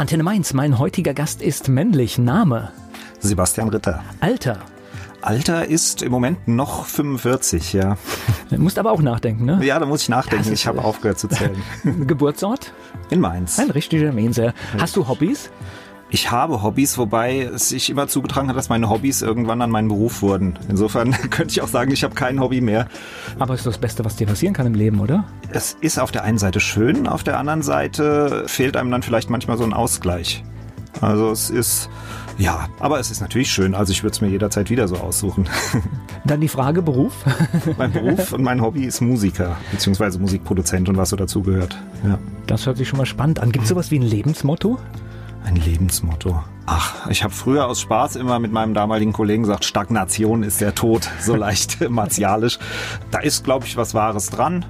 Antenne Mainz, mein heutiger Gast ist männlich. Name? Sebastian Ritter. Alter? Alter ist im Moment noch 45, ja. Du musst aber auch nachdenken, ne? Ja, da muss ich nachdenken. Ich habe aufgehört zu zählen. Geburtsort? In Mainz. Ein richtiger Mainzer. Hast du Hobbys? Ich habe Hobbys, wobei es sich immer zugetragen hat, dass meine Hobbys irgendwann an meinen Beruf wurden. Insofern könnte ich auch sagen, ich habe kein Hobby mehr. Aber es ist das Beste, was dir passieren kann im Leben, oder? Es ist auf der einen Seite schön, auf der anderen Seite fehlt einem dann vielleicht manchmal so ein Ausgleich. Also es ist, ja, aber es ist natürlich schön. Also ich würde es mir jederzeit wieder so aussuchen. Dann die Frage Beruf. mein Beruf und mein Hobby ist Musiker, beziehungsweise Musikproduzent und was so dazugehört. Ja. Das hört sich schon mal spannend an. Gibt es sowas wie ein Lebensmotto? Ein Lebensmotto. Ach, ich habe früher aus Spaß immer mit meinem damaligen Kollegen gesagt, Stagnation ist der Tod, so leicht martialisch. Da ist, glaube ich, was Wahres dran.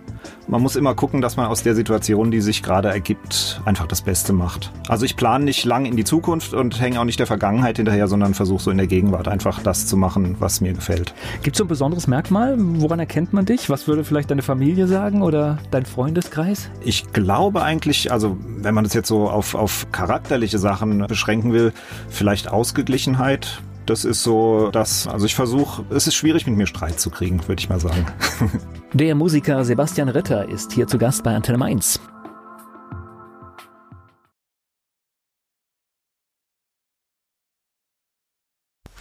Man muss immer gucken, dass man aus der Situation, die sich gerade ergibt, einfach das Beste macht. Also ich plane nicht lang in die Zukunft und hänge auch nicht der Vergangenheit hinterher, sondern versuche so in der Gegenwart einfach das zu machen, was mir gefällt. Gibt es so ein besonderes Merkmal? Woran erkennt man dich? Was würde vielleicht deine Familie sagen oder dein Freundeskreis? Ich glaube eigentlich, also wenn man das jetzt so auf, auf charakterliche Sachen beschränken will, vielleicht Ausgeglichenheit, das ist so das, also ich versuche, es ist schwierig mit mir Streit zu kriegen, würde ich mal sagen. Der Musiker Sebastian Ritter ist hier zu Gast bei Antenne Mainz.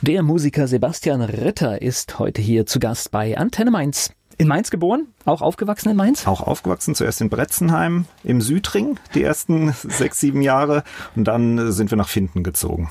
Der Musiker Sebastian Ritter ist heute hier zu Gast bei Antenne Mainz. In Mainz geboren? Auch aufgewachsen in Mainz? Auch aufgewachsen, zuerst in Bretzenheim, im Südring, die ersten sechs, sieben Jahre. Und dann sind wir nach Finden gezogen.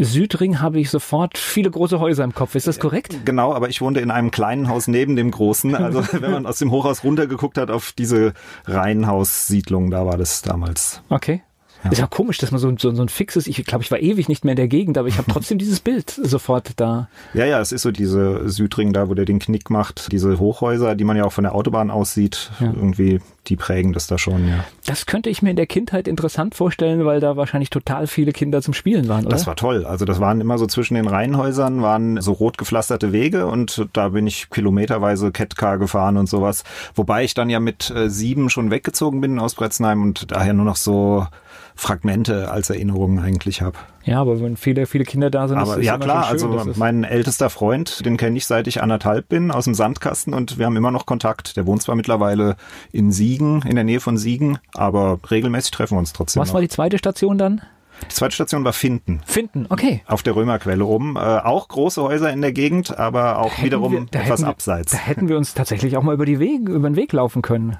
Südring habe ich sofort viele große Häuser im Kopf. Ist das korrekt? Genau, aber ich wohnte in einem kleinen Haus neben dem großen. Also wenn man aus dem Hochhaus runtergeguckt hat auf diese Reihenhaussiedlung, da war das damals. Okay. Ja. Ist ja komisch, dass man so, so, so ein fixes, ich glaube, ich war ewig nicht mehr in der Gegend, aber ich habe trotzdem dieses Bild sofort da. Ja, ja, es ist so diese Südring da, wo der den Knick macht, diese Hochhäuser, die man ja auch von der Autobahn aussieht, ja. irgendwie, die prägen das da schon, ja. Das könnte ich mir in der Kindheit interessant vorstellen, weil da wahrscheinlich total viele Kinder zum Spielen waren, oder? Das war toll. Also das waren immer so zwischen den Reihenhäusern, waren so rot gepflasterte Wege und da bin ich kilometerweise Catcar gefahren und sowas. Wobei ich dann ja mit äh, sieben schon weggezogen bin aus Bretzenheim und daher nur noch so Fragmente als Erinnerungen eigentlich habe. Ja, aber wenn viele, viele Kinder da sind, aber ist ja klar, schön, also mein ältester Freund, den kenne ich seit ich anderthalb bin aus dem Sandkasten und wir haben immer noch Kontakt. Der wohnt zwar mittlerweile in Siegen, in der Nähe von Siegen, aber regelmäßig treffen wir uns trotzdem. Was noch. war die zweite Station dann? Die zweite Station war Finden. Finden, okay. Auf der Römerquelle oben. Äh, auch große Häuser in der Gegend, aber auch wiederum wir, etwas wir, abseits. Da hätten wir uns tatsächlich auch mal über, die Weg, über den Weg laufen können.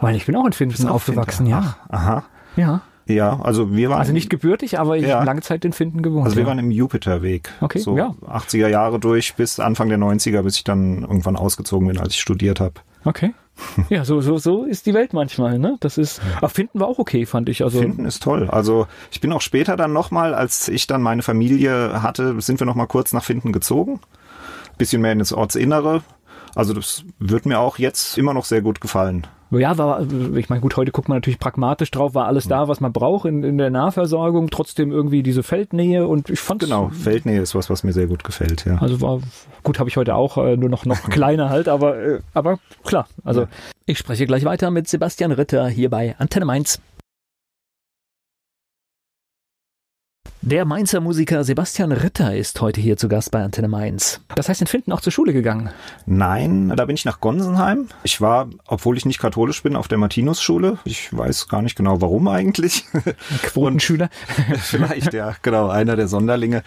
Weil ich bin auch in Finden aufgewachsen, Finder. ja. Ach, aha. Ja. Ja, also wir waren. Also nicht gebürtig, aber ich ja. habe lange Zeit in Finden gewohnt. Also wir ja. waren im Jupiterweg. Okay, so ja. 80er Jahre durch bis Anfang der 90er, bis ich dann irgendwann ausgezogen bin, als ich studiert habe. Okay. Ja, so, so, so ist die Welt manchmal, ne? Das ist, aber Finden war auch okay, fand ich. Also Finden ist toll. Also ich bin auch später dann nochmal, als ich dann meine Familie hatte, sind wir nochmal kurz nach Finden gezogen. Bisschen mehr in das Ortsinnere. Also das wird mir auch jetzt immer noch sehr gut gefallen. Ja, war, ich meine, gut, heute guckt man natürlich pragmatisch drauf, war alles da, was man braucht in, in der Nahversorgung, trotzdem irgendwie diese Feldnähe und ich fand Genau, Feldnähe ist was, was mir sehr gut gefällt, ja. Also war, gut, habe ich heute auch, äh, nur noch, noch kleiner halt, aber, äh, aber klar, also ja. ich spreche gleich weiter mit Sebastian Ritter hier bei Antenne Mainz. Der Mainzer Musiker Sebastian Ritter ist heute hier zu Gast bei Antenne Mainz. Das heißt, in Finden auch zur Schule gegangen? Nein, da bin ich nach Gonsenheim. Ich war, obwohl ich nicht katholisch bin, auf der Martinusschule. Ich weiß gar nicht genau, warum eigentlich. Quotenschüler? Vielleicht, ja, genau, einer der Sonderlinge.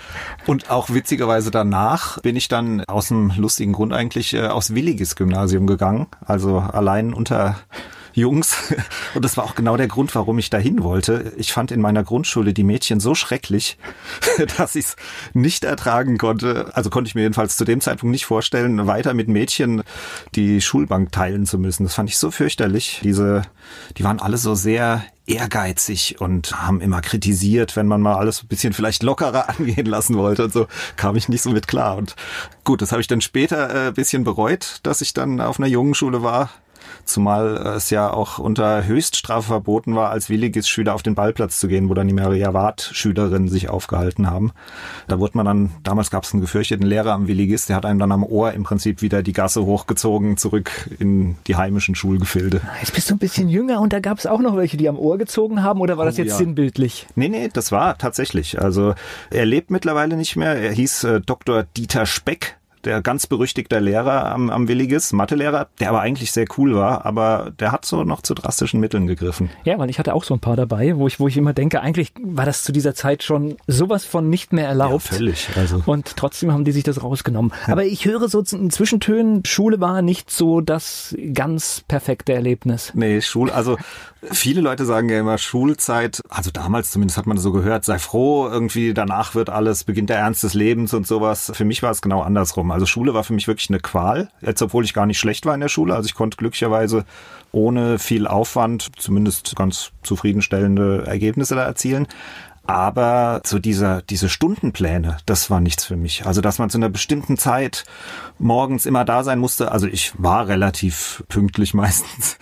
Und auch witzigerweise danach bin ich dann aus einem lustigen Grund eigentlich äh, aufs Williges Gymnasium gegangen. Also allein unter Jungs. Und das war auch genau der Grund, warum ich dahin wollte. Ich fand in meiner Grundschule die Mädchen so schrecklich, dass ich es nicht ertragen konnte. Also konnte ich mir jedenfalls zu dem Zeitpunkt nicht vorstellen, weiter mit Mädchen die Schulbank teilen zu müssen. Das fand ich so fürchterlich. Diese, die waren alle so sehr ehrgeizig und haben immer kritisiert, wenn man mal alles ein bisschen vielleicht lockerer angehen lassen wollte und so kam ich nicht so mit klar. Und gut, das habe ich dann später äh, ein bisschen bereut, dass ich dann auf einer jungen Schule war Zumal es ja auch unter Höchststrafe verboten war, als Willigis-Schüler auf den Ballplatz zu gehen, wo dann die Maria Ward-Schülerinnen sich aufgehalten haben. Da wurde man dann, damals gab es einen gefürchteten Lehrer am Willigis, der hat einem dann am Ohr im Prinzip wieder die Gasse hochgezogen, zurück in die heimischen Schulgefilde. Jetzt bist du ein bisschen jünger und da gab es auch noch welche, die am Ohr gezogen haben oder war das Oh, jetzt ja. sinnbildlich? Nee, nee, das war tatsächlich. Also er lebt mittlerweile nicht mehr. Er hieß äh, Dr. Dieter Speck. Der ganz berüchtigter Lehrer am, am Willigis, Mathelehrer, der aber eigentlich sehr cool war, aber der hat so noch zu drastischen Mitteln gegriffen. Ja, weil ich hatte auch so ein paar dabei, wo ich, wo ich immer denke, eigentlich war das zu dieser Zeit schon sowas von nicht mehr erlaubt. völlig. Also Und trotzdem haben die sich das rausgenommen. Aber ich höre so in Zwischentönen, Schule war nicht so das ganz perfekte Erlebnis. Nee, Schul, also viele Leute sagen ja immer Schulzeit, also damals zumindest hat man so gehört, sei froh, irgendwie danach wird alles, beginnt der Ernst des Lebens und sowas. Für mich war es genau andersrum. Also Schule war für mich wirklich eine Qual, jetzt obwohl ich gar nicht schlecht war in der Schule. Also ich konnte glücklicherweise ohne viel Aufwand zumindest ganz zufriedenstellende Ergebnisse da erzielen. Aber so dieser, diese Stundenpläne, das war nichts für mich. Also, dass man zu einer bestimmten Zeit morgens immer da sein musste. Also, ich war relativ pünktlich meistens,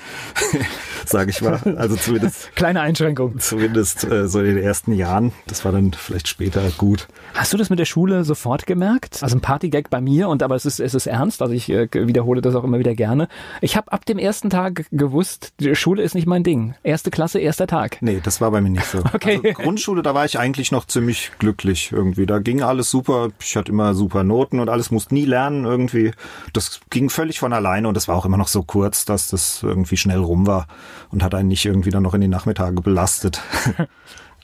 sage ich mal. Also zumindest, Kleine Einschränkung. zumindest äh, so in den ersten Jahren. Das war dann vielleicht später gut. Hast du das mit der Schule sofort gemerkt? Also ein Partygag bei mir, und aber es ist, es ist ernst, also ich äh, wiederhole das auch immer wieder gerne. Ich habe ab dem ersten Tag gewusst, die Schule ist nicht mein Ding. Erste Klasse, erster Tag. Nee, das war bei mir nicht so. Okay. Also Grundschule, da war ich eigentlich noch ziemlich glücklich irgendwie. Da ging alles super. Ich hatte immer super Noten und alles, musste nie lernen irgendwie. Das ging völlig von alleine und das war auch immer noch so kurz, dass das irgendwie schnell rum war und hat einen nicht irgendwie dann noch in die Nachmittage belastet.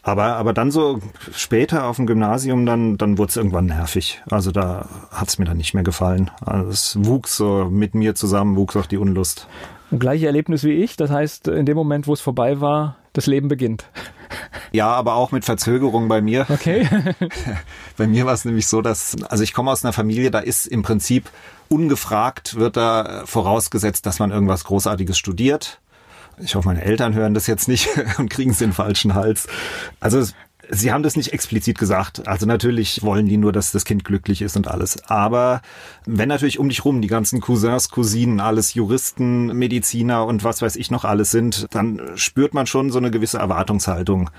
Aber, aber dann so später auf dem Gymnasium, dann, dann wurde es irgendwann nervig. Also da hat es mir dann nicht mehr gefallen. Also es wuchs so mit mir zusammen, wuchs auch die Unlust. Gleiche Erlebnis wie ich. Das heißt, in dem Moment, wo es vorbei war, das Leben beginnt. Ja, aber auch mit Verzögerung bei mir. Okay. Bei mir war es nämlich so, dass, also ich komme aus einer Familie, da ist im Prinzip ungefragt, wird da vorausgesetzt, dass man irgendwas Großartiges studiert. Ich hoffe, meine Eltern hören das jetzt nicht und kriegen es den falschen Hals. Also Sie haben das nicht explizit gesagt. Also natürlich wollen die nur, dass das Kind glücklich ist und alles. Aber wenn natürlich um dich rum die ganzen Cousins, Cousinen, alles Juristen, Mediziner und was weiß ich noch alles sind, dann spürt man schon so eine gewisse Erwartungshaltung.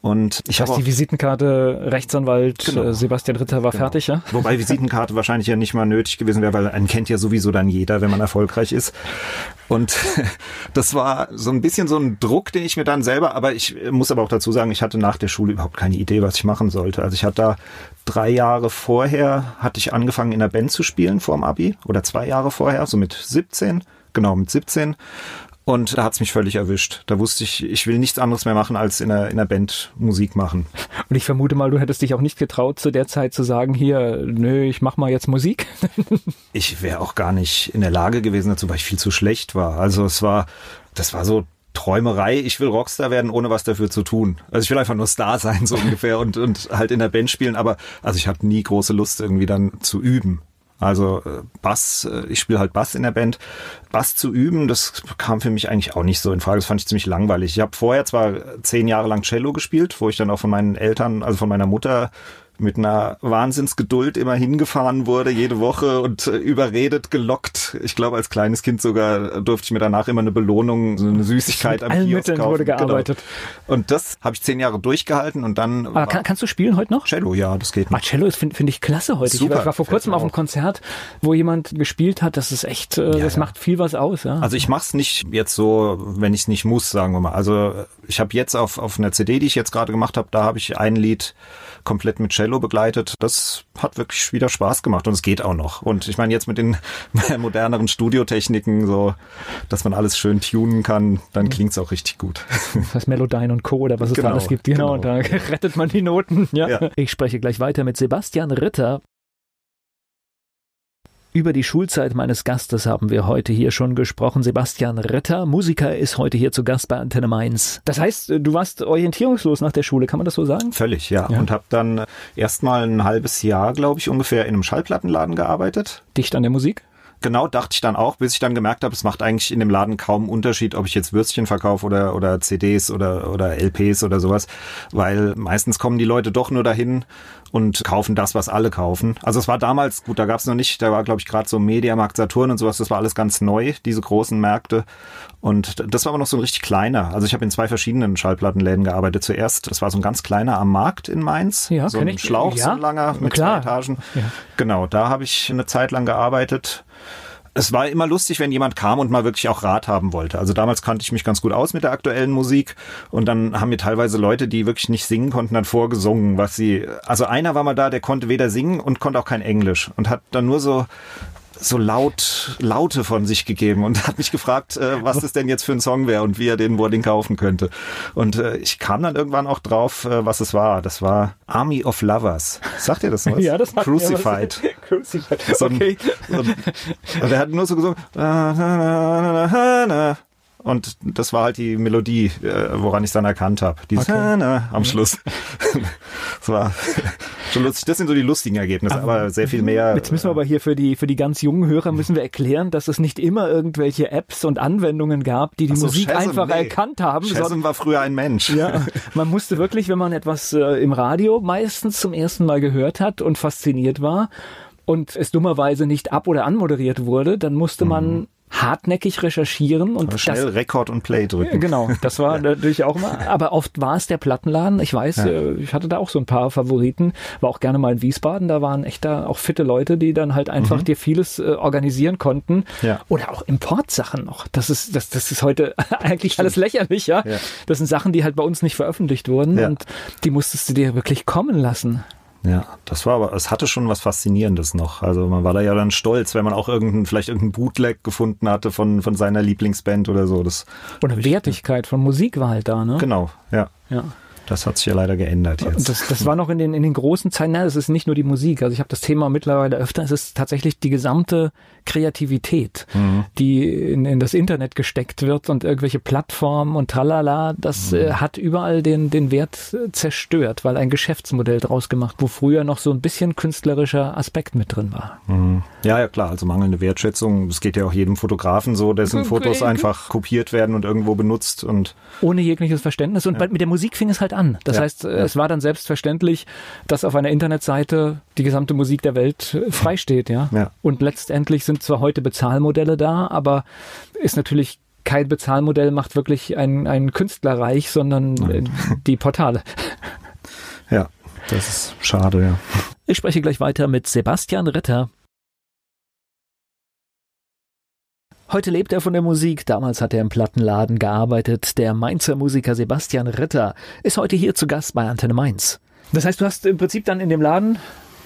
Und ich Das heißt, die Visitenkarte Rechtsanwalt Genau. äh, Sebastian Ritter war fertig, ja? Wobei Visitenkarte wahrscheinlich ja nicht mal nötig gewesen wäre, weil einen kennt ja sowieso dann jeder, wenn man erfolgreich ist. Und das war so ein bisschen so ein Druck, den ich mir dann selber, aber ich muss aber auch dazu sagen, ich hatte nach der Schule überhaupt keine Idee, was ich machen sollte. Also ich hatte da drei Jahre vorher, hatte ich angefangen in der Band zu spielen vor dem Abi oder zwei Jahre vorher, so mit 17, genau mit 17. Und da hat's mich völlig erwischt. Da wusste ich, ich will nichts anderes mehr machen, als in der, in der Band Musik machen. Und ich vermute mal, du hättest dich auch nicht getraut, zu der Zeit zu sagen, hier, nö, ich mach mal jetzt Musik. ich wäre auch gar nicht in der Lage gewesen dazu, weil ich viel zu schlecht war. Also es war, das war so Träumerei. Ich will Rockstar werden, ohne was dafür zu tun. Also ich will einfach nur Star sein, so ungefähr, und, und halt in der Band spielen. Aber also ich hatte nie große Lust, irgendwie dann zu üben. Also äh, Bass, äh, ich spiele halt Bass in der Band. Bass zu üben, das kam für mich eigentlich auch nicht so in Frage. Das fand ich ziemlich langweilig. Ich habe vorher zwar zehn Jahre lang Cello gespielt, wo ich dann auch von meinen Eltern, also von meiner Mutter mit einer Wahnsinnsgeduld immer hingefahren wurde, jede Woche und äh, überredet, gelockt. Ich glaube, als kleines Kind sogar durfte ich mir danach immer eine Belohnung, so eine Süßigkeit am Kiosk Mitteln kaufen. wurde gearbeitet. Genau. Und das habe ich zehn Jahre durchgehalten und dann Aber kann, kannst du spielen heute noch? Cello, ja, das geht noch. Ist finde find ich klasse heute. Super, ich war vor kurzem auf einem. Konzert, wo jemand gespielt hat. Das ist echt, äh, das ja. macht viel was aus. Ja. Also ich mach's nicht jetzt so, wenn ich es nicht muss, sagen wir mal. Also ich habe jetzt auf, auf einer CD, die ich jetzt gerade gemacht habe, da habe ich ein Lied komplett mit Cello begleitet. Das hat wirklich wieder Spaß gemacht und es geht auch noch. Und ich meine jetzt mit den moderneren Studiotechniken, so, dass man alles schön tunen kann, dann klingt's auch richtig gut. das heißt Melodyne und Co. oder was es da Genau, alles gibt. Genau, und da genau. rettet man die Noten. Ja. Ja. Ich spreche gleich weiter mit Sebastian Ritter. Über die Schulzeit meines Gastes haben wir heute hier schon gesprochen. Sebastian Ritter, Musiker, ist heute hier zu Gast bei Antenne Mainz. Das heißt, du warst orientierungslos nach der Schule, kann man das so sagen? Völlig, ja. Ja. Und habe dann erstmal ein halbes Jahr, glaube ich, ungefähr in einem Schallplattenladen gearbeitet. Dicht an der Musik? Genau dachte ich dann auch, bis ich dann gemerkt habe, es macht eigentlich in dem Laden kaum Unterschied, ob ich jetzt Würstchen verkaufe oder, oder CDs oder, oder LPs oder sowas, weil meistens kommen die Leute doch nur dahin und kaufen das, was alle kaufen. Also es war damals, gut, da gab es noch nicht, da war glaube ich gerade so Mediamarkt Saturn und sowas, das war alles ganz neu, diese großen Märkte. Und das war aber noch so ein richtig kleiner. Also ich habe in zwei verschiedenen Schallplattenläden gearbeitet. Zuerst, das war so ein ganz kleiner am Markt in Mainz, ja, so ein ich, Schlauch, ja, so ein langer mit klar. zwei Etagen. Ja. Genau, da habe ich eine Zeit lang gearbeitet es war immer lustig, wenn jemand kam und mal wirklich auch Rat haben wollte. Also damals kannte ich mich ganz gut aus mit der aktuellen Musik und dann haben mir teilweise Leute, die wirklich nicht singen konnten, dann vorgesungen, was sie, also einer war mal da, der konnte weder singen und konnte auch kein Englisch und hat dann nur so so laut Laute von sich gegeben und hat mich gefragt, äh, was das denn jetzt für ein Song wäre und wie er den, wo den kaufen könnte. Und äh, ich kam dann irgendwann auch drauf, äh, was es war. Das war Army of Lovers. Sagt ihr das was? Ja, das Crucified. was. Crucified. So ein, Okay. so ein, und er hat nur so gesungen. Und das war halt die Melodie, äh, woran ich es dann erkannt habe. Dieses Okay. am Schluss. das war schon lustig. Das sind so die lustigen Ergebnisse, aber, sehr viel mehr. Jetzt müssen wir aber hier für die, für die ganz jungen Hörer müssen wir erklären, dass es nicht immer irgendwelche Apps und Anwendungen gab, die die so, Musik Shazam, einfach nee. erkannt haben. Shazam war früher ein Mensch. Ja, man musste wirklich, wenn man etwas äh, im Radio meistens zum ersten Mal gehört hat und fasziniert war und es dummerweise nicht ab- oder anmoderiert wurde, dann musste man hartnäckig recherchieren und Aber Mhm. schnell das Rekord und Play drücken. Genau, das war natürlich auch immer, aber oft war es der Plattenladen. Ich weiß, äh, ich hatte da auch so ein paar Favoriten, war auch gerne mal in Wiesbaden, da waren echt da auch fitte Leute, die dann halt einfach dir vieles äh, organisieren konnten. Mhm. Ja. Oder auch Importsachen noch. Das ist, das, das ist heute eigentlich alles lächerlich, ja? Ja. Das sind Sachen, die halt bei uns nicht veröffentlicht wurden Ja. und die musstest du dir wirklich kommen lassen. Ja, das war aber, es hatte schon was Faszinierendes noch. Also man war da ja dann stolz, wenn man auch irgendeinen, vielleicht irgendeinen Bootleg gefunden hatte von, von seiner Lieblingsband oder so. Das, Und Wertigkeit von Musik war halt da, ne? genau, ja. Ja. Das hat sich ja leider geändert jetzt. Das, das war noch in den, in den großen Zeiten, nein, es ist nicht nur die Musik. Also ich habe das Thema mittlerweile öfter, es ist tatsächlich die gesamte Kreativität, Mhm. die in, in das Internet gesteckt wird und irgendwelche Plattformen und tralala, das Mhm. äh, hat überall den, den Wert äh, zerstört, weil ein Geschäftsmodell draus gemacht, wo früher noch so ein bisschen künstlerischer Aspekt mit drin war. Mhm. Ja, ja, klar. Also mangelnde Wertschätzung. Es geht ja auch jedem Fotografen so, dessen Fotos einfach kopiert werden und irgendwo benutzt und Ohne jegliches Verständnis. Und bei, mit der Musik fing es halt an. Das Ja, heißt, äh, ja. es war dann selbstverständlich, dass auf einer Internetseite die gesamte Musik der Welt äh, frei steht, ja. Ja. Und letztendlich sind zwar heute Bezahlmodelle da, aber ist natürlich kein Bezahlmodell macht wirklich einen, einen Künstler reich, sondern äh, die Portale. ja, das ist schade, ja. Ich spreche gleich weiter mit Sebastian Ritter. Heute lebt er von der Musik. Damals hat er im Plattenladen gearbeitet. Der Mainzer Musiker Sebastian Ritter ist heute hier zu Gast bei Antenne Mainz. Das heißt, du hast im Prinzip dann in dem Laden,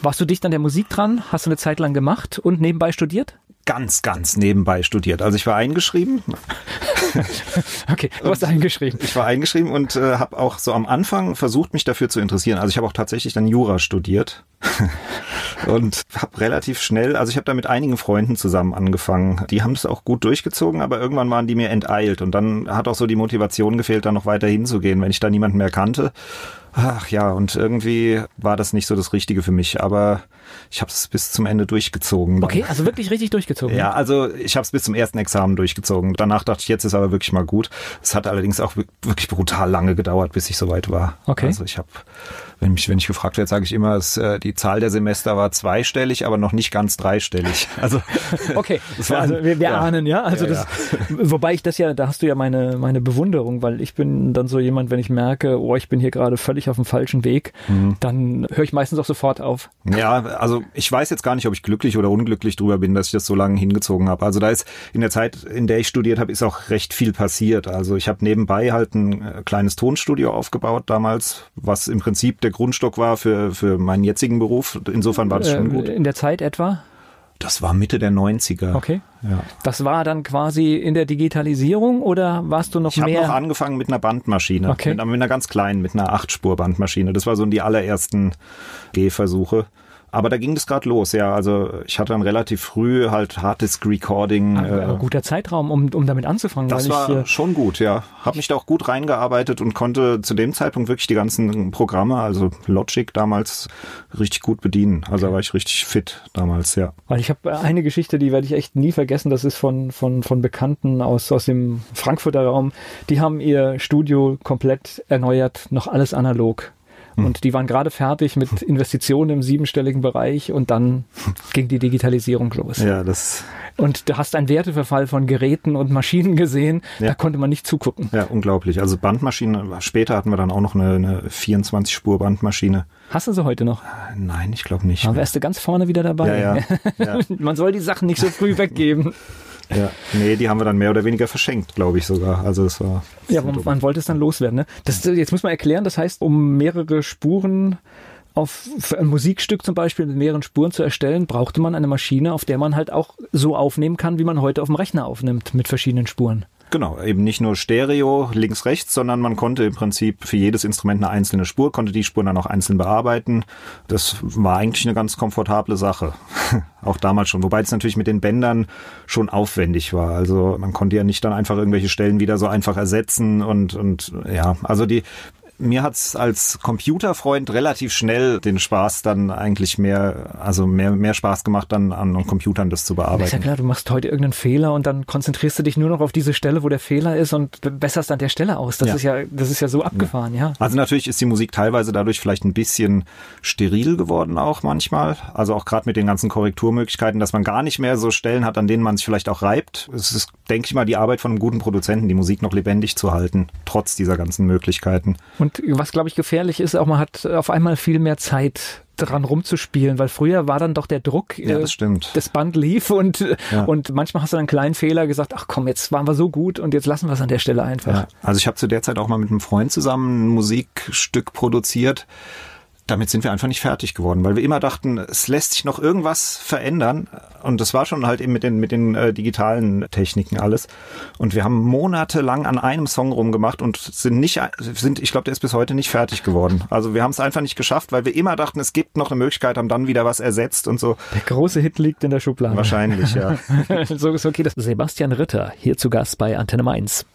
warst du dicht an der Musik dran, hast du eine Zeit lang gemacht und nebenbei studiert? Ganz, ganz nebenbei studiert. Also ich war eingeschrieben, Okay, du hast eingeschrieben. ich war eingeschrieben und äh, habe auch so am Anfang versucht, mich dafür zu interessieren. Also ich habe auch tatsächlich dann Jura studiert und habe relativ schnell, also ich habe da mit einigen Freunden zusammen angefangen. Die haben es auch gut durchgezogen, aber irgendwann waren die mir enteilt und dann hat auch so die Motivation gefehlt, da noch weiter hinzugehen, wenn ich da niemanden mehr kannte. Ach ja, und irgendwie war das nicht so das Richtige für mich, aber ich habe es bis zum Ende durchgezogen. dann. Okay, also wirklich richtig durchgezogen. Ja, also ich habe es bis zum ersten Examen durchgezogen. Danach dachte ich, jetzt ist aber wirklich mal gut. Es hat allerdings auch wi- wirklich brutal lange gedauert, bis ich soweit war. Okay. Also ich habe, wenn mich, wenn ich gefragt werde, sage ich immer, es, äh, die Zahl der Semester war zweistellig, aber noch nicht ganz dreistellig. Also Okay, Das war- also wir, wir ja. ahnen, ja. Also Ja, das, wobei ich das ja, da hast du ja meine meine Bewunderung, weil ich bin dann so jemand, wenn ich merke, oh, ich bin hier gerade völlig auf dem falschen Weg, Mhm. dann höre ich meistens auch sofort auf. Ja, also ich weiß jetzt gar nicht, ob ich glücklich oder unglücklich drüber bin, dass ich das so lange hingezogen habe. Also da ist in der Zeit, in der ich studiert habe, ist auch recht viel passiert. Also ich habe nebenbei halt ein äh, kleines Tonstudio aufgebaut damals, was im Prinzip der Grundstock war für, für meinen jetzigen Beruf. Insofern war das schon Äh, gut. In der Zeit etwa. Das war Mitte der 90er. Okay. Ja. Das war dann quasi in der Digitalisierung oder warst du noch Ich habe mehr? noch angefangen mit einer Bandmaschine, Okay. mit, mit einer ganz kleinen, mit einer 8-Spur-Bandmaschine. Das war so die allerersten Gehversuche. Aber da ging das gerade los, ja. Also ich hatte dann relativ früh halt Harddisk Recording. Ein, äh, guter Zeitraum, um, um damit anzufangen. Das war ich, äh, schon gut, ja. Hab mich da auch gut reingearbeitet und konnte zu dem Zeitpunkt wirklich die ganzen Programme, also Logic damals, richtig gut bedienen. Also da war ich richtig fit damals, ja. Weil ich habe eine Geschichte, die werde ich echt nie vergessen. Das ist von, von, von Bekannten aus, aus dem Frankfurter Raum. Die haben ihr Studio komplett erneuert, noch alles analog. Hm. Und die waren gerade fertig mit Investitionen im siebenstelligen Bereich und dann ging die Digitalisierung los. Ja, das. Und du hast einen Werteverfall von Geräten und Maschinen gesehen, ja. da konnte man nicht zugucken. Ja, unglaublich. Also Bandmaschinen, später hatten wir dann auch noch eine, eine 24-Spur-Bandmaschine. Hast du sie heute noch? Nein, ich glaube nicht. Aber wärst du ganz vorne wieder dabei. Ja, ja. ja. man soll die Sachen nicht so früh weggeben. Ja, nee, die haben wir dann mehr oder weniger verschenkt, glaube ich sogar. Also es war. Ja, man, man, wollte es dann loswerden. Ne? Das, jetzt muss man erklären, das heißt, um mehrere Spuren auf ein Musikstück zum Beispiel mit mehreren Spuren zu erstellen, brauchte man eine Maschine, auf der man halt auch so aufnehmen kann, wie man heute auf dem Rechner aufnimmt, mit verschiedenen Spuren. Genau, eben nicht nur Stereo links, rechts, sondern man konnte im Prinzip für jedes Instrument eine einzelne Spur, konnte die Spuren dann auch einzeln bearbeiten. Das war eigentlich eine ganz komfortable Sache. auch damals schon. Wobei es natürlich mit den Bändern schon aufwendig war. Also man konnte ja nicht dann einfach irgendwelche Stellen wieder so einfach ersetzen und, und ja, also die mir hat's als Computerfreund relativ schnell den Spaß dann eigentlich mehr, also mehr, mehr Spaß gemacht, dann an Computern das zu bearbeiten. Ist ja klar, du machst heute irgendeinen Fehler und dann konzentrierst du dich nur noch auf diese Stelle, wo der Fehler ist und besserst an der Stelle aus. Das ja. ist ja, das ist ja so abgefahren, ja. ja. Also natürlich ist die Musik teilweise dadurch vielleicht ein bisschen steril geworden auch manchmal. Also auch gerade mit den ganzen Korrekturmöglichkeiten, dass man gar nicht mehr so Stellen hat, an denen man sich vielleicht auch reibt. Es ist, denke ich mal, die Arbeit von einem guten Produzenten, die Musik noch lebendig zu halten, trotz dieser ganzen Möglichkeiten. Und was, glaube ich, gefährlich ist, auch man hat auf einmal viel mehr Zeit dran rumzuspielen, weil früher war dann doch der Druck, ja, das, stimmt. das Band lief und, ja. und manchmal hast du dann einen kleinen Fehler gesagt, ach komm, jetzt waren wir so gut und jetzt lassen wir es an der Stelle einfach. Ja. Also ich habe zu der Zeit auch mal mit einem Freund zusammen ein Musikstück produziert damit sind wir einfach nicht fertig geworden, weil wir immer dachten, es lässt sich noch irgendwas verändern. Und das war schon halt eben mit den, mit den äh, digitalen Techniken alles. Und wir haben monatelang an einem Song rumgemacht und sind nicht, sind, ich glaube, der ist bis heute nicht fertig geworden. Also wir haben es einfach nicht geschafft, weil wir immer dachten, es gibt noch eine Möglichkeit, haben dann wieder was ersetzt und so. Der große Hit liegt in der Schublade. Wahrscheinlich, ja. so ist okay. Das Sebastian Ritter, hier zu Gast bei Antenne Mainz.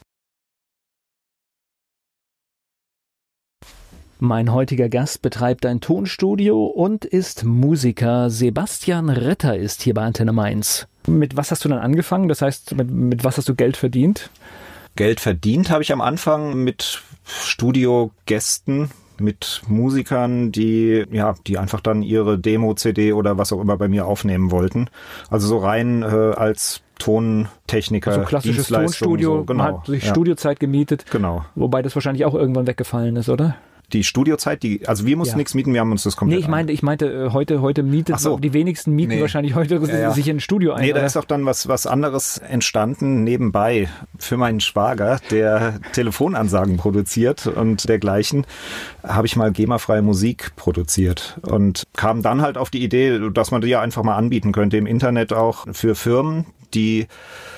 Mein heutiger Gast betreibt ein Tonstudio und ist Musiker. Sebastian Ritter ist hier bei Antenne Mainz. Mit was hast du dann angefangen? Das heißt, mit, mit was hast du Geld verdient? Geld verdient habe ich am Anfang mit Studiogästen, mit Musikern, die ja, die einfach dann ihre Demo-CD oder was auch immer bei mir aufnehmen wollten. Also so rein äh, als Tontechniker, also klassisches Tonstudio, so, genau, man hat sich ja. Studiozeit gemietet. Genau. Wobei das wahrscheinlich auch irgendwann weggefallen ist, oder? Die Studiozeit, die, also wir mussten ja. nichts mieten, wir haben uns das komplett. Nee, ich meinte, ich meinte, äh, heute, heute mietet so. die wenigsten mieten nee. wahrscheinlich heute ja, ja. sich in ein Studio ein. Nee, da ist auch dann was, was anderes entstanden nebenbei für meinen Schwager, der Telefonansagen produziert und dergleichen, habe ich mal GEMA-freie Musik produziert und kam dann halt auf die Idee, dass man die ja einfach mal anbieten könnte im Internet auch für Firmen, die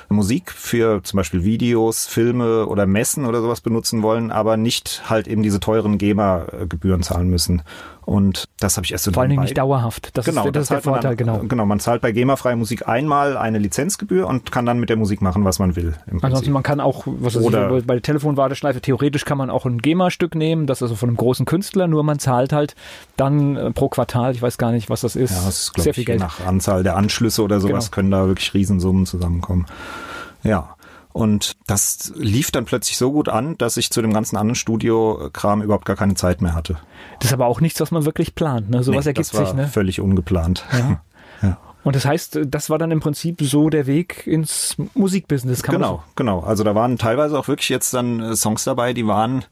Musik für zum Beispiel Videos, Filme oder Messen oder sowas benutzen wollen, aber nicht halt eben diese teuren GEMA-Gebühren zahlen müssen. Und das habe ich erst so Vor allem nicht dauerhaft. Das genau, ist, das, das ist der Vorteil, dann, genau. Genau, man zahlt bei GEMA-freie Musik einmal eine Lizenzgebühr und kann dann mit der Musik machen, was man will. Ansonsten man kann auch, was Oder ich, bei der Telefonwarteschleife, theoretisch kann man auch ein GEMA-Stück nehmen, das ist also von einem großen Künstler, nur man zahlt halt dann äh, pro Quartal, ich weiß gar nicht, was das ist. Ja, das ist, Sehr viel ich, Geld. nach Anzahl der Anschlüsse oder sowas genau. können da wirklich Riesensummen zusammenkommen. Ja. Und das lief dann plötzlich so gut an, dass ich zu dem ganzen anderen Studio-Kram überhaupt gar keine Zeit mehr hatte. Das ist aber auch nichts, was man wirklich plant. Ne? Sowas nee, ergibt das war sich. Ne? Völlig ungeplant. Ja. ja. Und das heißt, das war dann im Prinzip so der Weg ins Musikbusiness. Kann genau, so genau. Also da waren teilweise auch wirklich jetzt dann äh, Songs dabei, die waren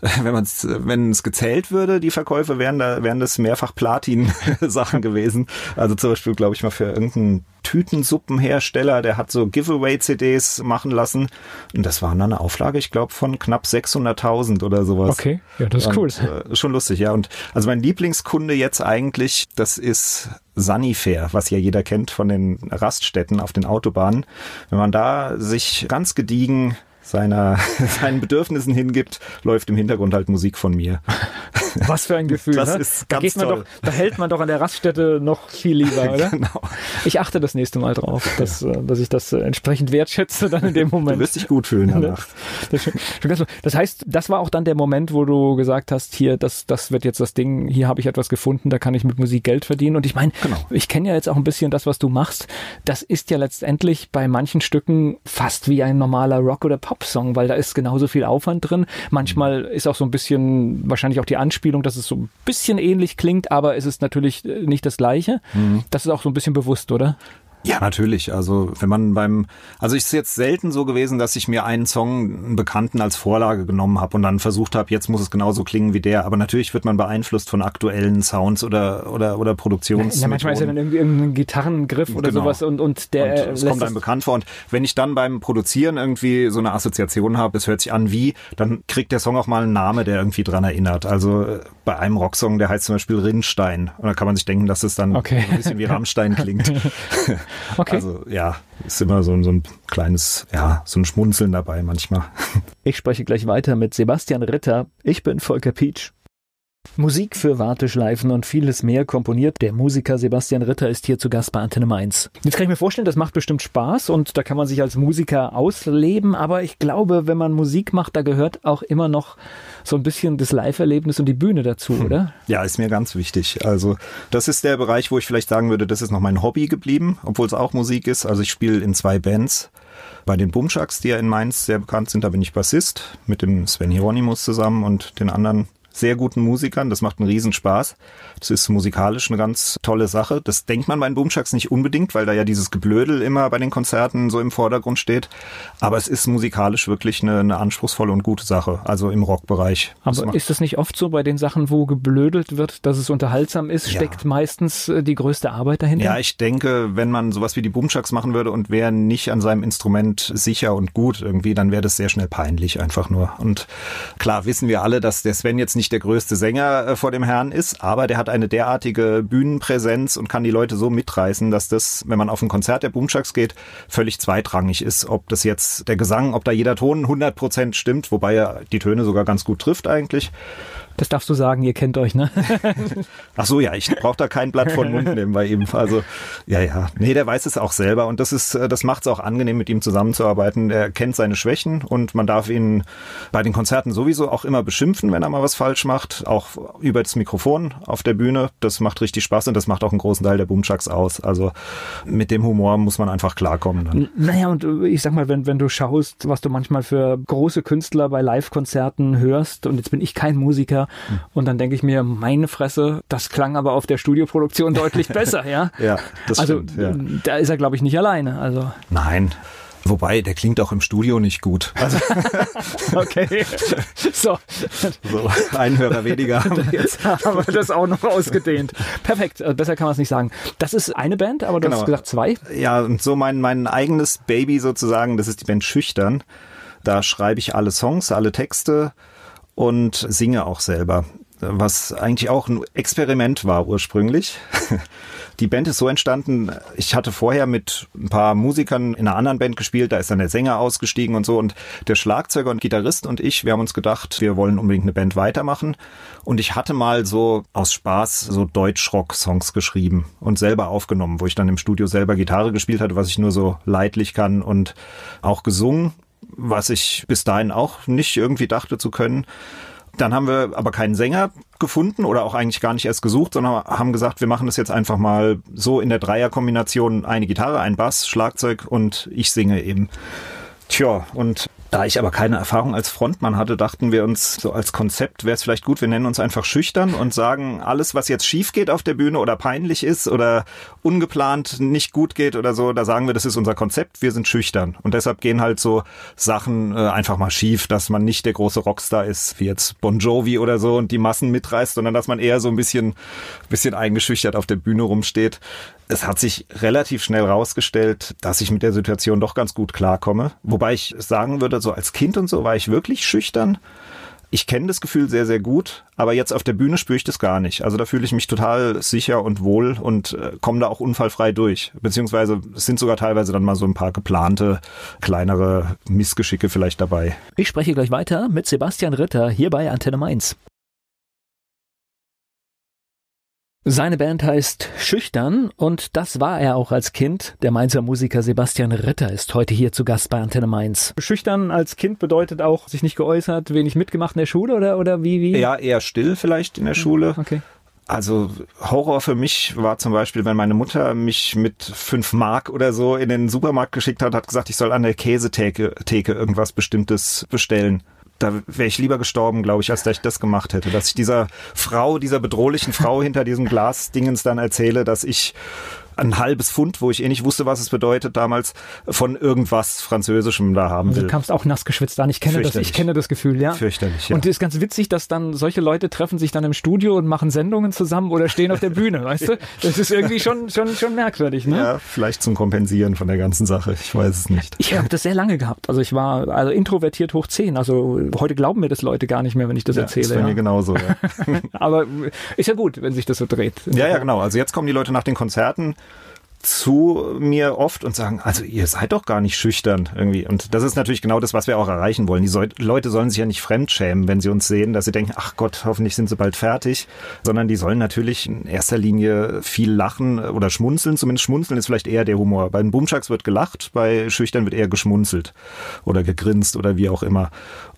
wenn man es wenn es gezählt würde, die Verkäufe wären da wären das mehrfach Platin Sachen gewesen. Also zum Beispiel glaube ich mal für irgendeinen Tütensuppenhersteller, der hat so Giveaway-CDs machen lassen. Und das waren dann eine Auflage, ich glaube, von knapp 600.000 oder sowas. Okay, ja, das ist cool. Äh, schon lustig, ja. Und also mein Lieblingskunde jetzt eigentlich, das ist Sunnyfair, was ja jeder kennt von den Raststätten auf den Autobahnen. Wenn man da sich ganz gediegen seiner, seinen Bedürfnissen hingibt, läuft im Hintergrund halt Musik von mir. Was für ein Gefühl. Das ne? ist da, ganz geht man toll. doch, da hält man doch an der Raststätte noch viel lieber, oder? genau. Ich achte das nächste Mal drauf, dass, äh, dass ich das äh, entsprechend wertschätze dann in dem Moment. Du wirst dich gut fühlen danach. Das, das heißt, das war auch dann der Moment, wo du gesagt hast, hier, das, das wird jetzt das Ding, hier habe ich etwas gefunden, da kann ich mit Musik Geld verdienen. Und ich meine, Genau. ich kenne ja jetzt auch ein bisschen das, was du machst. Das ist ja letztendlich bei manchen Stücken fast wie ein normaler Rock- oder Pop-Song, weil da ist genauso viel Aufwand drin. Manchmal ist auch so ein bisschen, wahrscheinlich auch die Anspielung, dass es so ein bisschen ähnlich klingt, aber es ist natürlich äh, nicht das Gleiche. Das ist auch so ein bisschen bewusst, oder? Ja, natürlich. Also wenn man beim, also es ist jetzt selten so gewesen, dass ich mir einen Song, einen Bekannten als Vorlage genommen habe und dann versucht habe, jetzt muss es genauso klingen wie der. Aber natürlich wird man beeinflusst von aktuellen Sounds oder oder oder Produktions. Ja, manchmal ist ja dann irgendwie irgendein Gitarrengriff oder Genau. sowas und, und der und äh, es kommt einem bekannt vor. Und wenn ich dann beim Produzieren irgendwie so eine Assoziation habe, es hört sich an wie, dann kriegt der Song auch mal einen Namen, der irgendwie dran erinnert. Also äh, bei einem Rocksong, der heißt zum Beispiel Rinnstein. Und da kann man sich denken, dass es dann Okay. ein bisschen wie Rammstein klingt. Okay. Also ja, ist immer so, ein- so ein kleines, ja, so ein Schmunzeln dabei manchmal. Ich spreche gleich weiter mit Sebastian Ritter. Ich bin Volker Pietsch. Musik für Warteschleifen und vieles mehr komponiert. Der Musiker Sebastian Ritter ist hier zu Gast bei Antenne Mainz. Jetzt kann ich mir vorstellen, das macht bestimmt Spaß und da kann man sich als Musiker ausleben, aber ich glaube, wenn man Musik macht, da gehört auch immer noch so ein bisschen das Live-Erlebnis und die Bühne dazu, oder? Ja, ist mir ganz wichtig. Also das ist der Bereich, wo ich vielleicht sagen würde, das ist noch mein Hobby geblieben, obwohl es auch Musik ist. Also ich spiele in zwei Bands. Bei den Bumschaks, die ja in Mainz sehr bekannt sind, da bin ich Bassist mit dem Sven Hieronymus zusammen und den anderen sehr guten Musikern. Das macht einen Riesenspaß. Das ist musikalisch eine ganz tolle Sache. Das denkt man bei den Boomshacks nicht unbedingt, weil da ja dieses Geblödel immer bei den Konzerten so im Vordergrund steht. Aber es ist musikalisch wirklich eine, eine anspruchsvolle und gute Sache. Also im Rockbereich. Das Aber ist es nicht oft so bei den Sachen, wo geblödelt wird, dass es unterhaltsam ist, Ja. steckt meistens äh, die größte Arbeit dahinter? Ja, ich denke, wenn man sowas wie die Boomchucks machen würde und wäre nicht an seinem Instrument sicher und gut irgendwie, dann wäre das sehr schnell peinlich einfach nur. Und klar wissen wir alle, dass der Sven jetzt nicht der größte Sänger äh, vor dem Herrn ist, aber der hat eine derartige Bühnenpräsenz und kann die Leute so mitreißen, dass das, wenn man auf ein Konzert der Boomchucks geht, völlig zweitrangig ist, ob das jetzt der Gesang, ob da jeder Ton 100% stimmt, wobei er die Töne sogar ganz gut trifft eigentlich. Das darfst du sagen, ihr kennt euch, ne? Ach so, ja, ich brauche da kein Blatt vor den Mund nehmen bei ihm. Also, ja, ja. Nee, der weiß es auch selber und das ist, äh, das macht es auch angenehm, mit ihm zusammenzuarbeiten. Er kennt seine Schwächen und man darf ihn bei den Konzerten sowieso auch immer beschimpfen, wenn er mal was falsch macht. Auch über das Mikrofon auf der Bühne. Das macht richtig Spaß und das macht auch einen großen Teil der Boomchucks aus. Also mit dem Humor muss man einfach klarkommen. Dann. Naja, und äh, ich sag mal, wenn, wenn du schaust, was du manchmal für große Künstler bei Live-Konzerten hörst, und jetzt bin ich kein Musiker, und dann denke ich mir, meine Fresse, das klang aber auf der Studioproduktion deutlich besser, ja? Ja, das also stimmt. Ja. da ist er, glaube ich, nicht alleine. Also, Nein. Wobei, der klingt auch im Studio nicht gut. Also okay. so, so ein Hörer weniger haben wir jetzt. haben wir das auch noch ausgedehnt. Perfekt, äh, besser kann man es nicht sagen. Das ist eine Band, aber du Genau. hast gesagt zwei. Ja, und so mein, mein eigenes Baby sozusagen, das ist die Band Schüchtern. Da schreibe ich alle Songs, alle Texte und singe auch selber. Was eigentlich auch ein Experiment war ursprünglich. Die Band ist so entstanden, ich hatte vorher mit ein paar Musikern in einer anderen Band gespielt, da ist dann der Sänger ausgestiegen und so und der Schlagzeuger und Gitarrist und ich, wir haben uns gedacht, wir wollen unbedingt eine Band weitermachen und ich hatte mal so aus Spaß so Deutsch-Rock-Songs geschrieben und selber aufgenommen, wo ich dann im Studio selber Gitarre gespielt hatte, was ich nur so leidlich kann und auch gesungen, was ich bis dahin auch nicht irgendwie dachte zu können. Dann haben wir aber keinen Sänger gefunden oder auch eigentlich gar nicht erst gesucht, sondern haben gesagt, wir machen das jetzt einfach mal so in der Dreierkombination eine Gitarre, ein Bass, Schlagzeug und ich singe eben. Tja, und da ich aber keine Erfahrung als Frontmann hatte, dachten wir uns, so als Konzept wäre es vielleicht gut, wir nennen uns einfach schüchtern und sagen, alles, was jetzt schief geht auf der Bühne oder peinlich ist oder ungeplant nicht gut geht oder so, da sagen wir, das ist unser Konzept, wir sind schüchtern. Und deshalb gehen halt so Sachen äh, einfach mal schief, dass man nicht der große Rockstar ist, wie jetzt Bon Jovi oder so und die Massen mitreißt, sondern dass man eher so ein bisschen, bisschen eingeschüchtert auf der Bühne rumsteht. Es hat sich relativ schnell rausgestellt, dass ich mit der Situation doch ganz gut klarkomme. Wobei ich sagen würde, so als Kind und so war ich wirklich schüchtern. Ich kenne das Gefühl sehr, sehr gut, aber jetzt auf der Bühne spüre ich das gar nicht. Also da fühle ich mich total sicher und wohl und äh, komme da auch unfallfrei durch. Beziehungsweise sind sogar teilweise dann mal so ein paar geplante, kleinere Missgeschicke vielleicht dabei. Ich spreche gleich weiter mit Sebastian Ritter hier bei Antenne Mainz. Seine Band heißt Schüchtern und das war er auch als Kind. Der Mainzer Musiker Sebastian Ritter ist heute hier zu Gast bei Antenne Mainz. Schüchtern als Kind bedeutet auch sich nicht geäußert, wenig mitgemacht in der Schule oder, oder wie, wie? Ja, eher still vielleicht in der Schule. Okay. Also Horror für mich war zum Beispiel, wenn meine Mutter mich mit fünf Mark oder so in den Supermarkt geschickt hat, hat gesagt, ich soll an der Käsetheke Theke irgendwas Bestimmtes bestellen da wäre ich lieber gestorben, glaube ich, als dass ich das gemacht hätte. Dass ich dieser Frau, dieser bedrohlichen Frau hinter diesem Glasdingens dann erzähle, dass ich ein halbes Pfund, wo ich eh nicht wusste, was es bedeutet damals, von irgendwas Französischem da haben also will. Du kamst auch nass geschwitzt an. Ich kenne das, ich kenne das Gefühl, ja. Fürchterlich, ja. Und es ist ganz witzig, dass dann solche Leute treffen sich dann im Studio und machen Sendungen zusammen oder stehen auf der Bühne, weißt du? Das ist irgendwie schon, schon, schon merkwürdig, ne? Ja, vielleicht zum Kompensieren von der ganzen Sache. Ich weiß es nicht. Ich habe das sehr lange gehabt. Also ich war also introvertiert hoch zehn. Also heute glauben mir das Leute gar nicht mehr, wenn ich das ja, erzähle. Ist bei ja. mir genauso, ja. Aber ist ja gut, wenn sich das so dreht. Ja, ja, genau. Also jetzt kommen die Leute nach den Konzerten zu mir oft und sagen, also ihr seid doch gar nicht schüchtern irgendwie. Und das ist natürlich genau das, was wir auch erreichen wollen. Die so Leute sollen sich ja nicht fremdschämen, wenn sie uns sehen, dass sie denken, ach Gott, hoffentlich sind sie bald fertig, sondern die sollen natürlich in erster Linie viel lachen oder schmunzeln. Zumindest schmunzeln ist vielleicht eher der Humor. Bei den Boomschacks wird gelacht, bei Schüchtern wird eher geschmunzelt oder gegrinst oder wie auch immer.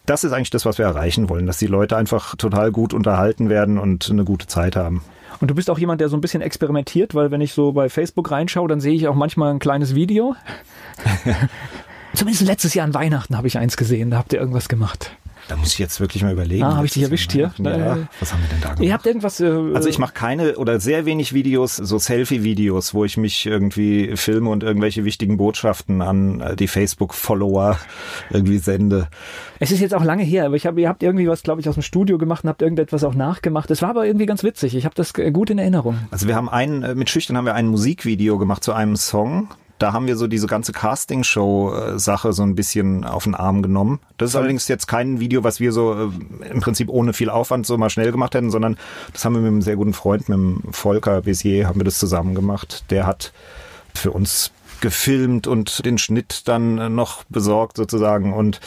Das ist eigentlich das, was wir erreichen wollen, dass die Leute einfach total gut unterhalten werden und eine gute Zeit haben. Und du bist auch jemand, der so ein bisschen experimentiert, weil wenn ich so bei Facebook reinschaue, dann sehe ich auch manchmal ein kleines Video. Zumindest letztes Jahr an Weihnachten habe ich eins gesehen, da habt ihr irgendwas gemacht. Da muss ich jetzt wirklich mal überlegen. Ah, habe ich dich erwischt hier? Ja, was haben wir denn da gemacht? Ihr habt irgendwas. Äh, also ich mache keine oder sehr wenig Videos, so Selfie-Videos, wo ich mich irgendwie filme und irgendwelche wichtigen Botschaften an die Facebook-Follower irgendwie sende. Es ist jetzt auch lange her, aber ich habe, ihr habt irgendwie was, glaube ich, aus dem Studio gemacht und habt irgendetwas auch nachgemacht. Es war aber irgendwie ganz witzig. Ich habe das gut in Erinnerung. Also wir haben einen, mit Schüchtern haben wir ein Musikvideo gemacht zu einem Song da haben wir so diese ganze Casting-Show-Sache so ein bisschen auf den Arm genommen. Das ist allerdings jetzt kein Video, was wir so äh, im Prinzip ohne viel Aufwand so mal schnell gemacht hätten, sondern das haben wir mit einem sehr guten Freund, mit dem Volker Bézier, haben wir das zusammen gemacht. Der hat für uns gefilmt und den Schnitt dann noch besorgt sozusagen und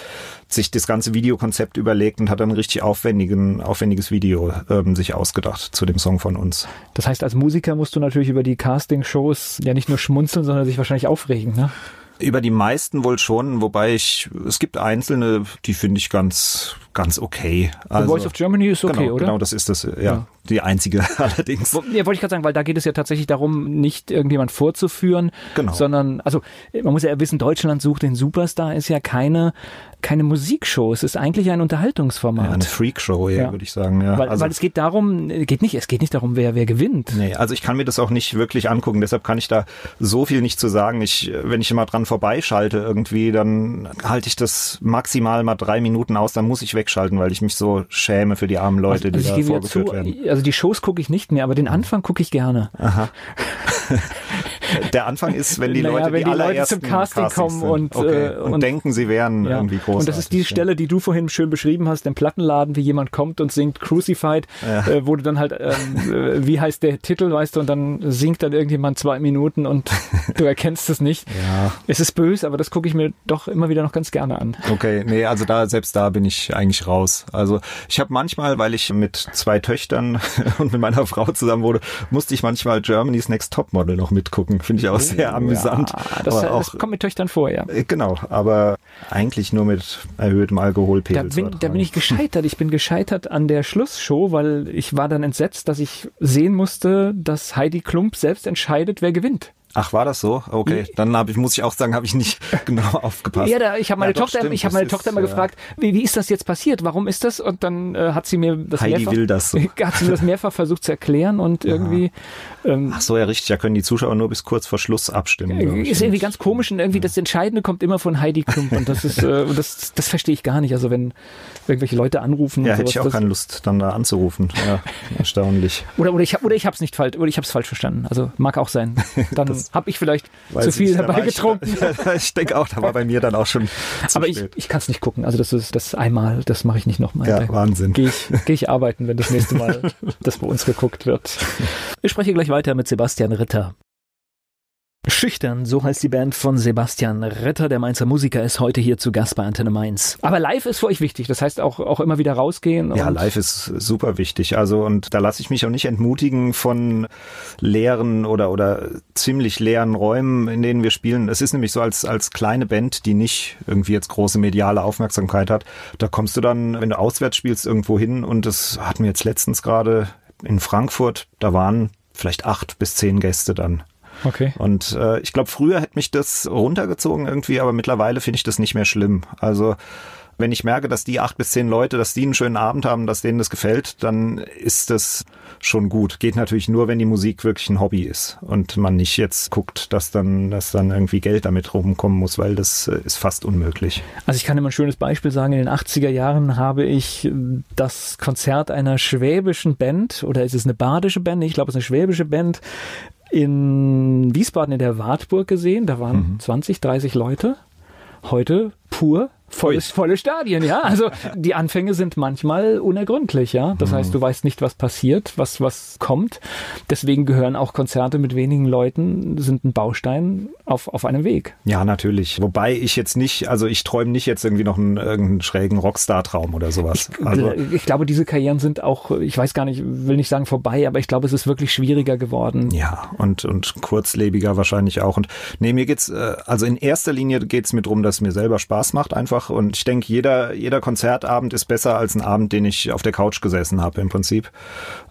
sich das ganze Videokonzept überlegt und hat dann ein richtig aufwendigen, aufwendiges Video ähm, sich ausgedacht zu dem Song von uns. Das heißt, als Musiker musst du natürlich über die Casting-Shows ja nicht nur schmunzeln, sondern sich wahrscheinlich aufregen, ne? Über die meisten wohl schon, wobei ich, es gibt einzelne, die finde ich ganz, ganz okay. Also, The Voice of Germany ist okay, genau, oder? Genau, das ist das, ja. ja. Die einzige allerdings. Ja, wollte ich gerade sagen, weil da geht es ja tatsächlich darum, nicht irgendjemand vorzuführen, genau. sondern, also man muss ja wissen, Deutschland sucht den Superstar ist ja keine keine Musikshow, es ist eigentlich ein Unterhaltungsformat. Ja, eine Freakshow, ja, würde ich sagen. Ja. Weil, also, weil es geht darum, geht nicht, es geht nicht darum, wer wer gewinnt. Nee, also ich kann mir das auch nicht wirklich angucken, deshalb kann ich da so viel nicht zu sagen. Ich, wenn ich immer dran vorbeischalte irgendwie, dann halte ich das maximal mal drei Minuten aus, dann muss ich wegschalten, weil ich mich so schäme für die armen Leute, also, also die da vorgeführt zu, werden. Also die Shows gucke ich nicht mehr, aber den Anfang gucke ich gerne. Aha. Der Anfang ist, wenn die naja, Leute, wenn die, die Leute zum Casting Castings kommen und, okay. äh, und, und, denken, sie wären ja. irgendwie groß. Und das ist die Stelle, die du vorhin schön beschrieben hast, im Plattenladen, wie jemand kommt und singt Crucified, ja. äh, wo du dann halt, ähm, äh, wie heißt der Titel, weißt du, und dann singt dann irgendjemand zwei Minuten und du erkennst es nicht. Ja. Es ist böse, aber das gucke ich mir doch immer wieder noch ganz gerne an. Okay, nee, also da, selbst da bin ich eigentlich raus. Also ich habe manchmal, weil ich mit zwei Töchtern und mit meiner Frau zusammen wurde, musste ich manchmal Germany's Next Topmodel noch mitgucken. Finde ich auch sehr amüsant. Ja, das, aber das kommt mit Töchtern vor, ja. Genau, aber eigentlich nur mit erhöhtem Alkoholpegel. Da bin, da bin ich gescheitert. Ich bin gescheitert an der Schlussshow, weil ich war dann entsetzt, dass ich sehen musste, dass Heidi Klump selbst entscheidet, wer gewinnt. Ach, war das so? Okay, dann habe ich, muss ich auch sagen, habe ich nicht genau aufgepasst. Ja, da, ich habe meine, ja, Tochter, stimmt, ich hab meine ist, Tochter immer ja. gefragt, wie, wie ist das jetzt passiert? Warum ist das? Und dann äh, hat sie mir das Heidi mehrfach, will das so. hat sie mir das mehrfach versucht zu erklären und irgendwie. Ähm, Ach so, ja, richtig. Da können die Zuschauer nur bis kurz vor Schluss abstimmen. ich. ist irgendwie ganz komisch und irgendwie das Entscheidende kommt immer von Heidi Klump und das ist, äh, das, das verstehe ich gar nicht. Also wenn irgendwelche Leute anrufen. Ja, und hätte sowas, ich auch das, keine Lust, dann da anzurufen. Ja, erstaunlich. Oder, oder ich habe oder ich habe es nicht falsch oder ich habe es falsch verstanden. Also mag auch sein. Dann habe ich vielleicht zu viel dabei getrunken. ich denke auch, da war bei mir dann auch schon Aber ich, ich kann es nicht gucken. Also das ist das einmal, das mache ich nicht nochmal. Ja, da Wahnsinn. Gehe ich, geh ich arbeiten, wenn das nächste Mal das bei uns geguckt wird. Ich spreche gleich weiter mit Sebastian Ritter. Schüchtern, so heißt die Band von Sebastian Ritter, der Mainzer Musiker, ist heute hier zu Gast bei Antenne Mainz. Aber live ist für euch wichtig, das heißt auch, auch immer wieder rausgehen. Ja, live ist super wichtig. Also, und da lasse ich mich auch nicht entmutigen von leeren oder, oder ziemlich leeren Räumen, in denen wir spielen. Es ist nämlich so als, als kleine Band, die nicht irgendwie jetzt große mediale Aufmerksamkeit hat. Da kommst du dann, wenn du auswärts spielst, irgendwo hin und das hatten wir jetzt letztens gerade in Frankfurt, da waren vielleicht acht bis zehn Gäste dann. Okay. Und äh, ich glaube, früher hätte mich das runtergezogen irgendwie, aber mittlerweile finde ich das nicht mehr schlimm. Also wenn ich merke, dass die acht bis zehn Leute, dass die einen schönen Abend haben, dass denen das gefällt, dann ist das schon gut. Geht natürlich nur, wenn die Musik wirklich ein Hobby ist und man nicht jetzt guckt, dass dann, dass dann irgendwie Geld damit rumkommen muss, weil das äh, ist fast unmöglich. Also ich kann immer ein schönes Beispiel sagen. In den 80er Jahren habe ich äh, das Konzert einer schwäbischen Band oder ist es eine badische Band? Ich glaube, es ist eine schwäbische Band in Wiesbaden in der Wartburg gesehen. Da waren mhm. 20, 30 Leute. Heute pur volles, volle Stadien, ja. Also die Anfänge sind manchmal unergründlich, ja. Das mhm. heißt, du weißt nicht, was passiert, was, was kommt. Deswegen gehören auch Konzerte mit wenigen Leuten, sind ein Baustein auf, auf einem Weg. Ja, natürlich. Wobei ich jetzt nicht, also ich träume nicht jetzt irgendwie noch einen irgendeinen schrägen Rockstar-Traum oder sowas. Ich, also, ich glaube, diese Karrieren sind auch, ich weiß gar nicht, will nicht sagen vorbei, aber ich glaube, es ist wirklich schwieriger geworden. Ja, und, und kurzlebiger wahrscheinlich auch. Und nee, mir geht's, äh, also in erster Linie geht's mir drum, dass es mir selber Spaß macht einfach. Und ich denke, jeder, jeder Konzertabend ist besser als ein Abend, den ich auf der Couch gesessen habe im Prinzip.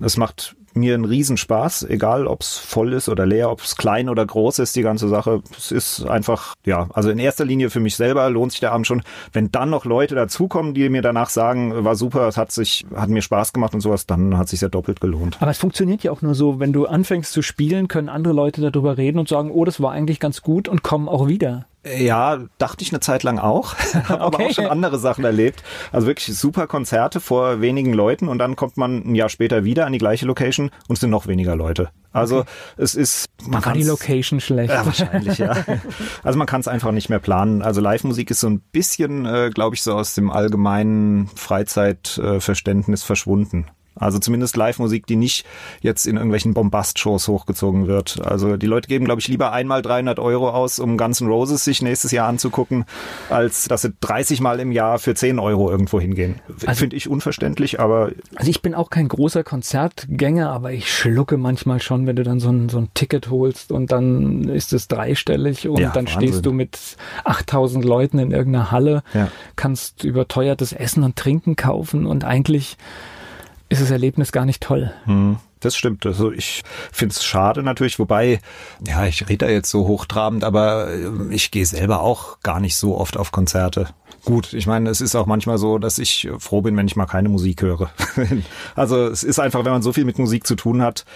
Es macht mir einen Riesenspaß, egal ob es voll ist oder leer, ob es klein oder groß ist, die ganze Sache. Es ist einfach, ja, also in erster Linie für mich selber lohnt sich der Abend schon. Wenn dann noch Leute dazukommen, die mir danach sagen, war super, es hat sich, hat mir Spaß gemacht und sowas, dann hat sich ja doppelt gelohnt. Aber es funktioniert ja auch nur so, wenn du anfängst zu spielen, können andere Leute darüber reden und sagen, oh, das war eigentlich ganz gut und kommen auch wieder. Ja, dachte ich eine Zeit lang auch, habe aber auch schon andere Sachen erlebt. Also wirklich super Konzerte vor wenigen Leuten und dann kommt man ein Jahr später wieder an die gleiche Location und es sind noch weniger Leute. Also okay. es ist man kann die Location schlecht. Ja, wahrscheinlich ja. Also man kann es einfach nicht mehr planen. Also Live-Musik ist so ein bisschen, äh, glaube ich, so aus dem allgemeinen Freizeitverständnis äh, verschwunden. Also zumindest Live-Musik, die nicht jetzt in irgendwelchen Bombast-Shows hochgezogen wird. Also die Leute geben, glaube ich, lieber einmal 300 Euro aus, um Guns N' Roses sich nächstes Jahr anzugucken, als dass sie 30 Mal im Jahr für 10 Euro irgendwo hingehen. Also, Finde ich unverständlich, aber... Also ich bin auch kein großer Konzertgänger, aber ich schlucke manchmal schon, wenn du dann so ein, so ein Ticket holst und dann ist es dreistellig und ja, dann Wahnsinn. stehst du mit 8000 Leuten in irgendeiner Halle, ja. kannst überteuertes Essen und Trinken kaufen und eigentlich ist das Erlebnis gar nicht toll. Hm, das stimmt. Also ich finde es schade natürlich, wobei, ja, ich rede da jetzt so hochtrabend, aber äh, ich gehe selber auch gar nicht so oft auf Konzerte. Gut, ich meine, es ist auch manchmal so, dass ich froh bin, wenn ich mal keine Musik höre. also es ist einfach, wenn man so viel mit Musik zu tun hat,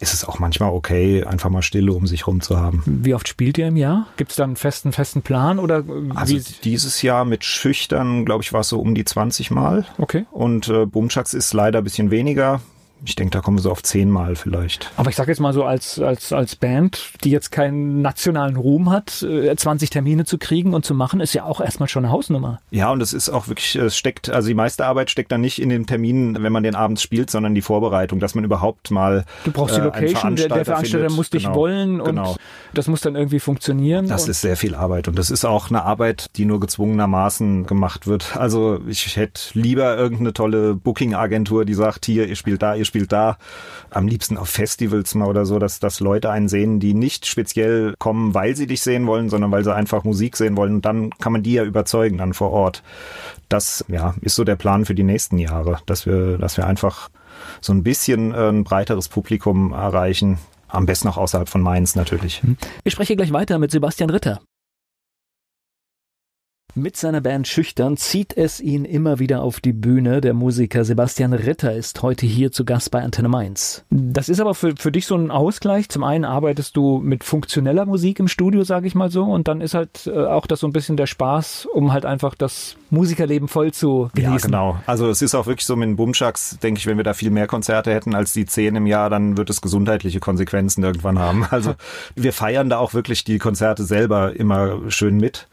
ist es auch manchmal okay, einfach mal Stille um sich rum zu haben. Wie oft spielt ihr im Jahr? Gibt es da einen festen, festen Plan oder? Also dieses Jahr mit Schüchtern, glaube ich, war es so um die 20 Mal. Okay. Und äh, Bumchucks ist leider ein bisschen weniger ich denke, da kommen so auf zehnmal vielleicht. Aber ich sage jetzt mal so als, als, als Band, die jetzt keinen nationalen Ruhm hat, 20 äh, Termine zu kriegen und zu machen, ist ja auch erstmal schon eine Hausnummer. Ja, und es ist auch wirklich, es steckt, also die meiste Arbeit steckt dann nicht in den Terminen, wenn man den abends spielt, sondern die Vorbereitung, dass man überhaupt mal. Du brauchst die äh, Location, der, der, Veranstalter findet. muss dich genau, wollen und genau. das muss dann irgendwie funktionieren. Das ist sehr viel Arbeit und das ist auch eine Arbeit, die nur gezwungenermaßen gemacht wird. Also ich hätte lieber irgendeine tolle Booking-Agentur, die sagt, hier, ihr spielt da, ihr spielt da. Am liebsten auf Festivals mal oder so, dass, dass Leute einen sehen, die nicht speziell kommen, weil sie dich sehen wollen, sondern weil sie einfach Musik sehen wollen. Und dann kann man die ja überzeugen dann vor Ort. Das ja, ist so der Plan für die nächsten Jahre, dass wir, dass wir einfach so ein bisschen äh, ein breiteres Publikum erreichen. Am besten auch außerhalb von Mainz natürlich. Ich spreche gleich weiter mit Sebastian Ritter. Mit seiner Band Schüchtern zieht es ihn immer wieder auf die Bühne. Der Musiker Sebastian Ritter ist heute hier zu Gast bei Antenne Mainz. Das ist aber für, für dich so ein Ausgleich. Zum einen arbeitest du mit funktioneller Musik im Studio, sage ich mal so, und dann ist halt äh, auch das so ein bisschen der Spaß, um halt einfach das Musikerleben voll zu genießen. Ja, genau. Also es ist auch wirklich so mit den Bumschaks, denke ich, wenn wir da viel mehr Konzerte hätten als die zehn im Jahr, dann wird es gesundheitliche Konsequenzen irgendwann haben. Also wir feiern da auch wirklich die Konzerte selber immer schön mit.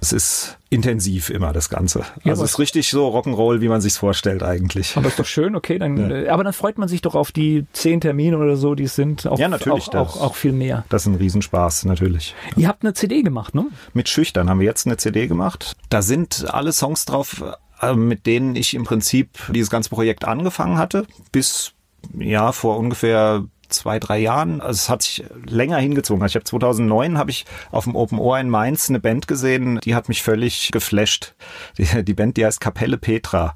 Es ist intensiv immer das Ganze. Ja, also es ist richtig so Rock'n'Roll, wie man sich's vorstellt eigentlich. Aber ist doch schön, okay, dann, ja. Äh, aber dann freut man sich doch auf die zehn Termine oder so, die es sind. Auf, ja, natürlich. Auch, auch, auch, viel mehr. Das ist ein Riesenspaß, natürlich. Ihr habt eine CD gemacht, ne? Mit Schüchtern haben wir jetzt eine CD gemacht. Da sind alle Songs drauf, äh, mit denen ich im Prinzip dieses ganze Projekt angefangen hatte, bis ja vor ungefähr zwei, drei Jahren. Also es hat sich länger hingezogen. Also ich habe 2009 habe ich auf dem Open Ohr in Mainz eine Band gesehen, die hat mich völlig geflasht. Die, die Band, die heißt Kapelle Petra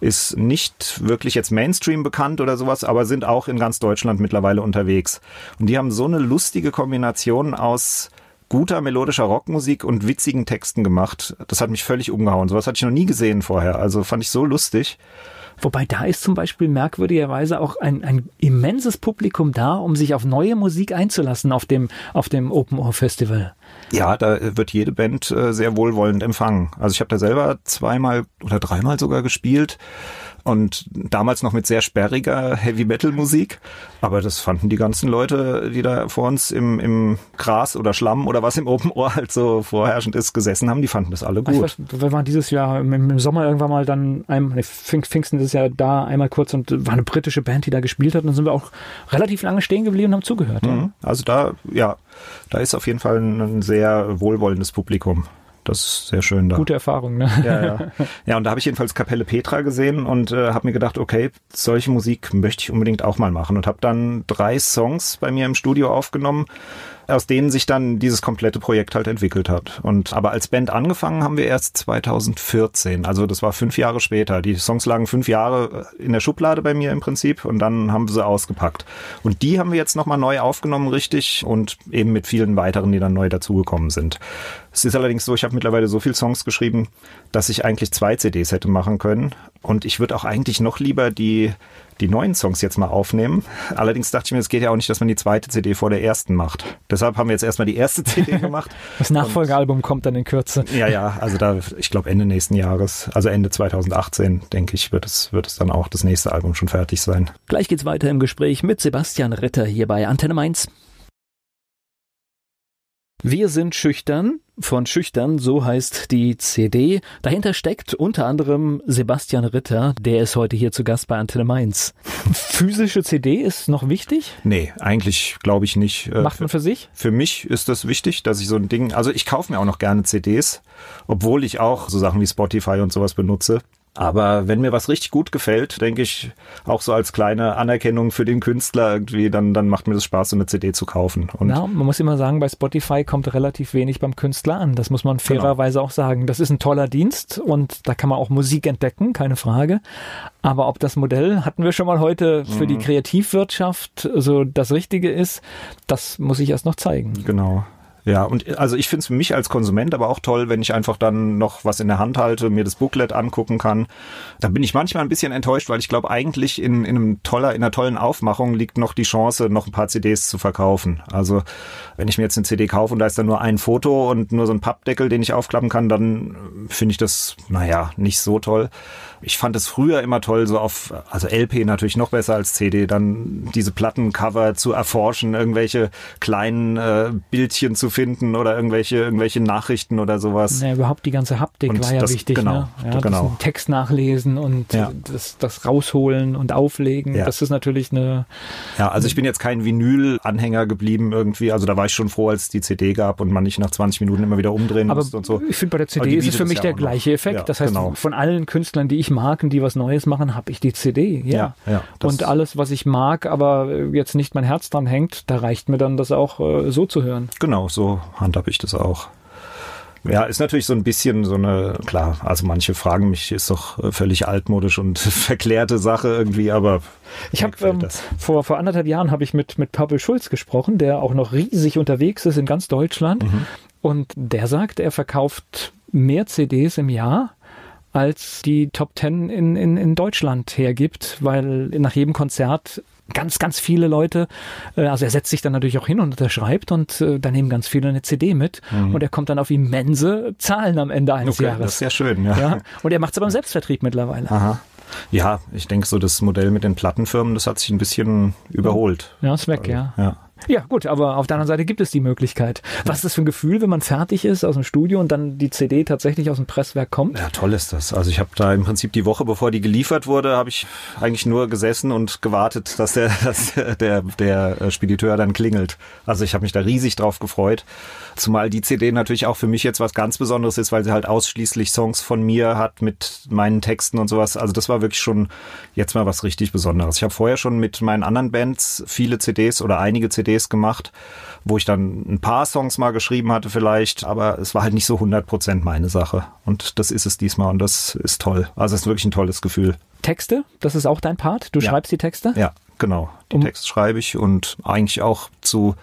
ist nicht wirklich jetzt Mainstream bekannt oder sowas, aber sind auch in ganz Deutschland mittlerweile unterwegs. Und die haben so eine lustige Kombination aus guter melodischer Rockmusik und witzigen Texten gemacht. Das hat mich völlig umgehauen. Sowas hatte ich noch nie gesehen vorher. Also fand ich so lustig. Wobei da ist zum Beispiel merkwürdigerweise auch ein, ein immenses Publikum da, um sich auf neue Musik einzulassen auf dem, auf dem Open Ohr Festival. Ja, da wird jede Band äh, sehr wohlwollend empfangen. Also ich habe da selber zweimal oder dreimal sogar gespielt und damals noch mit sehr sperriger Heavy Metal Musik. Aber das fanden die ganzen Leute, die da vor uns im, im Gras oder Schlamm oder was im Open Ohr halt so vorherrschend ist, gesessen haben, die fanden das alle gut. Ich weiß, wir waren dieses Jahr im, Sommer irgendwann mal dann, einmal, Pfingsten ist ja da einmal kurz und war eine britische Band, die da gespielt hat und dann sind wir auch relativ lange stehen geblieben und haben zugehört. Mhm. Ja. Also da, ja, da ist auf jeden Fall ein sehr wohlwollendes Publikum. Das ist sehr schön da. Gute Erfahrung, ne? Ja, ja. ja und da habe ich jedenfalls Kapelle Petra gesehen und äh, habe mir gedacht, okay, solche Musik möchte ich unbedingt auch mal machen und habe dann drei Songs bei mir im Studio aufgenommen aus denen sich dann dieses komplette Projekt halt entwickelt hat. Und aber als Band angefangen haben wir erst 2014. Also das war fünf Jahre später. Die Songs lagen fünf Jahre in der Schublade bei mir im Prinzip und dann haben wir sie ausgepackt. Und die haben wir jetzt nochmal neu aufgenommen, richtig, und eben mit vielen weiteren, die dann neu dazugekommen sind. Es ist allerdings so, ich habe mittlerweile so viele Songs geschrieben, dass ich eigentlich zwei CDs hätte machen können. Und ich würde auch eigentlich noch lieber die die neuen Songs jetzt mal aufnehmen. Allerdings dachte ich mir, es geht ja auch nicht, dass man die zweite CD vor der ersten macht. Deshalb haben wir jetzt erstmal die erste CD gemacht. Das Nachfolgealbum kommt dann in Kürze. Ja, ja, also da, ich glaube Ende nächsten Jahres, also Ende 2018, denke ich, wird es, wird es dann auch das nächste Album schon fertig sein. Gleich geht's weiter im Gespräch mit Sebastian Ritter hier bei Antenne Mainz. Wir sind schüchtern, von schüchtern, so heißt die CD. Dahinter steckt unter anderem Sebastian Ritter, der ist heute hier zu Gast bei Antenne Mainz. Physische CD ist noch wichtig? Nee, eigentlich glaube ich nicht. Äh, Macht man für sich? Für mich ist das wichtig, dass ich so ein Ding, also ich kaufe mir auch noch gerne CDs, obwohl ich auch so Sachen wie Spotify und sowas benutze. Aber wenn mir was richtig gut gefällt, denke ich, auch so als kleine Anerkennung für den Künstler irgendwie, dann, dann macht mir das Spaß, so eine CD zu kaufen. Und ja, man muss immer sagen, bei Spotify kommt relativ wenig beim Künstler an. Das muss man genau. fairerweise genau. auch sagen. Das ist ein toller Dienst und da kann man auch Musik entdecken, keine Frage. Aber ob das Modell, hatten wir schon mal heute, für mhm. die Kreativwirtschaft so das Richtige ist, das muss ich erst noch zeigen. Genau. Ja, und also ich finde es für mich als Konsument aber auch toll, wenn ich einfach dann noch was in der Hand halte, mir das Booklet angucken kann. Da bin ich manchmal ein bisschen enttäuscht, weil ich glaube, eigentlich in, in einem toller, in einer tollen Aufmachung liegt noch die Chance, noch ein paar CDs zu verkaufen. Also wenn ich mir jetzt eine CD kaufe und da ist dann nur ein Foto und nur so ein Pappdeckel, den ich aufklappen kann, dann finde ich das, naja, nicht so toll. Ich fand es früher immer toll, so auf, also LP natürlich noch besser als CD, dann diese Plattencover zu erforschen, irgendwelche kleinen äh, Bildchen zu finden oder irgendwelche, irgendwelche Nachrichten oder sowas. Ja, überhaupt die ganze Haptik und war ja das, wichtig. Genau, ne? ja, genau. Text nachlesen und ja. das, das rausholen und auflegen. Ja. Das ist natürlich eine. Ja, also ich bin jetzt kein Vinyl-Anhänger geblieben irgendwie. Also da war ich schon froh, als es die CD gab und man nicht nach 20 Minuten immer wieder umdrehen Aber musste und so. Ich finde, bei der CD ist es für mich der gleiche Effekt. das heißt, genau. von allen Künstlern, die ich mag und die was Neues machen, habe ich die CD. Ja. ja, und alles, was ich mag, aber jetzt nicht mein Herz dran hängt, da reicht mir dann das auch äh, so zu hören. Genau, so handhabe ich das auch. Ja, ist natürlich so ein bisschen so eine, klar, also manche fragen mich, ist doch äh, völlig altmodisch und verklärte Sache irgendwie, aber. Ich habe ähm, vor, vor anderthalb Jahren habe ich mit, mit Pavel Schulz gesprochen, der auch noch riesig unterwegs ist in ganz Deutschland. Mhm. Und der sagt, er verkauft mehr CDs im Jahr als die Top Ten in, in, in Deutschland hergibt, weil nach jedem Konzert ganz, ganz viele Leute, äh, also er setzt sich dann natürlich auch hin und unterschreibt und äh, da nehmen ganz viele eine CD mit mhm. und er kommt dann auf immense Zahlen am Ende eines okay, Jahres. Das ist ja schön, ja. ja und er macht es aber im Selbstvertrieb mittlerweile. Aha. Ja, ich denke so das Modell mit den Plattenfirmen, das hat sich ein bisschen überholt. Ja, ist weg, also, ja. ja. Ja, gut, aber auf der anderen Seite gibt es die Möglichkeit. Was ist das für ein Gefühl, wenn man fertig ist aus dem Studio und dann die CD tatsächlich aus dem Presswerk kommt? Ja, toll ist das. Also ich habe da im Prinzip die Woche, bevor die geliefert wurde, habe ich eigentlich nur gesessen und gewartet, dass der, dass der, der Spediteur dann klingelt. Also ich habe mich da riesig drauf gefreut. Zumal die CD natürlich auch für mich jetzt was ganz Besonderes ist, weil sie halt ausschließlich Songs von mir hat mit meinen Texten und sowas. Also das war wirklich schon jetzt mal was richtig Besonderes. Ich habe vorher schon mit meinen anderen Bands viele CDs oder einige CDs gemacht, wo ich dann ein paar Songs mal geschrieben hatte vielleicht, aber es war halt nicht so 100 Prozent meine Sache. Und das ist es diesmal und das ist toll. Also es ist wirklich ein tolles Gefühl. Texte, das ist auch dein Part? Du ja. schreibst die Texte? Ja, genau. Die um Texte schreibe ich und eigentlich auch zu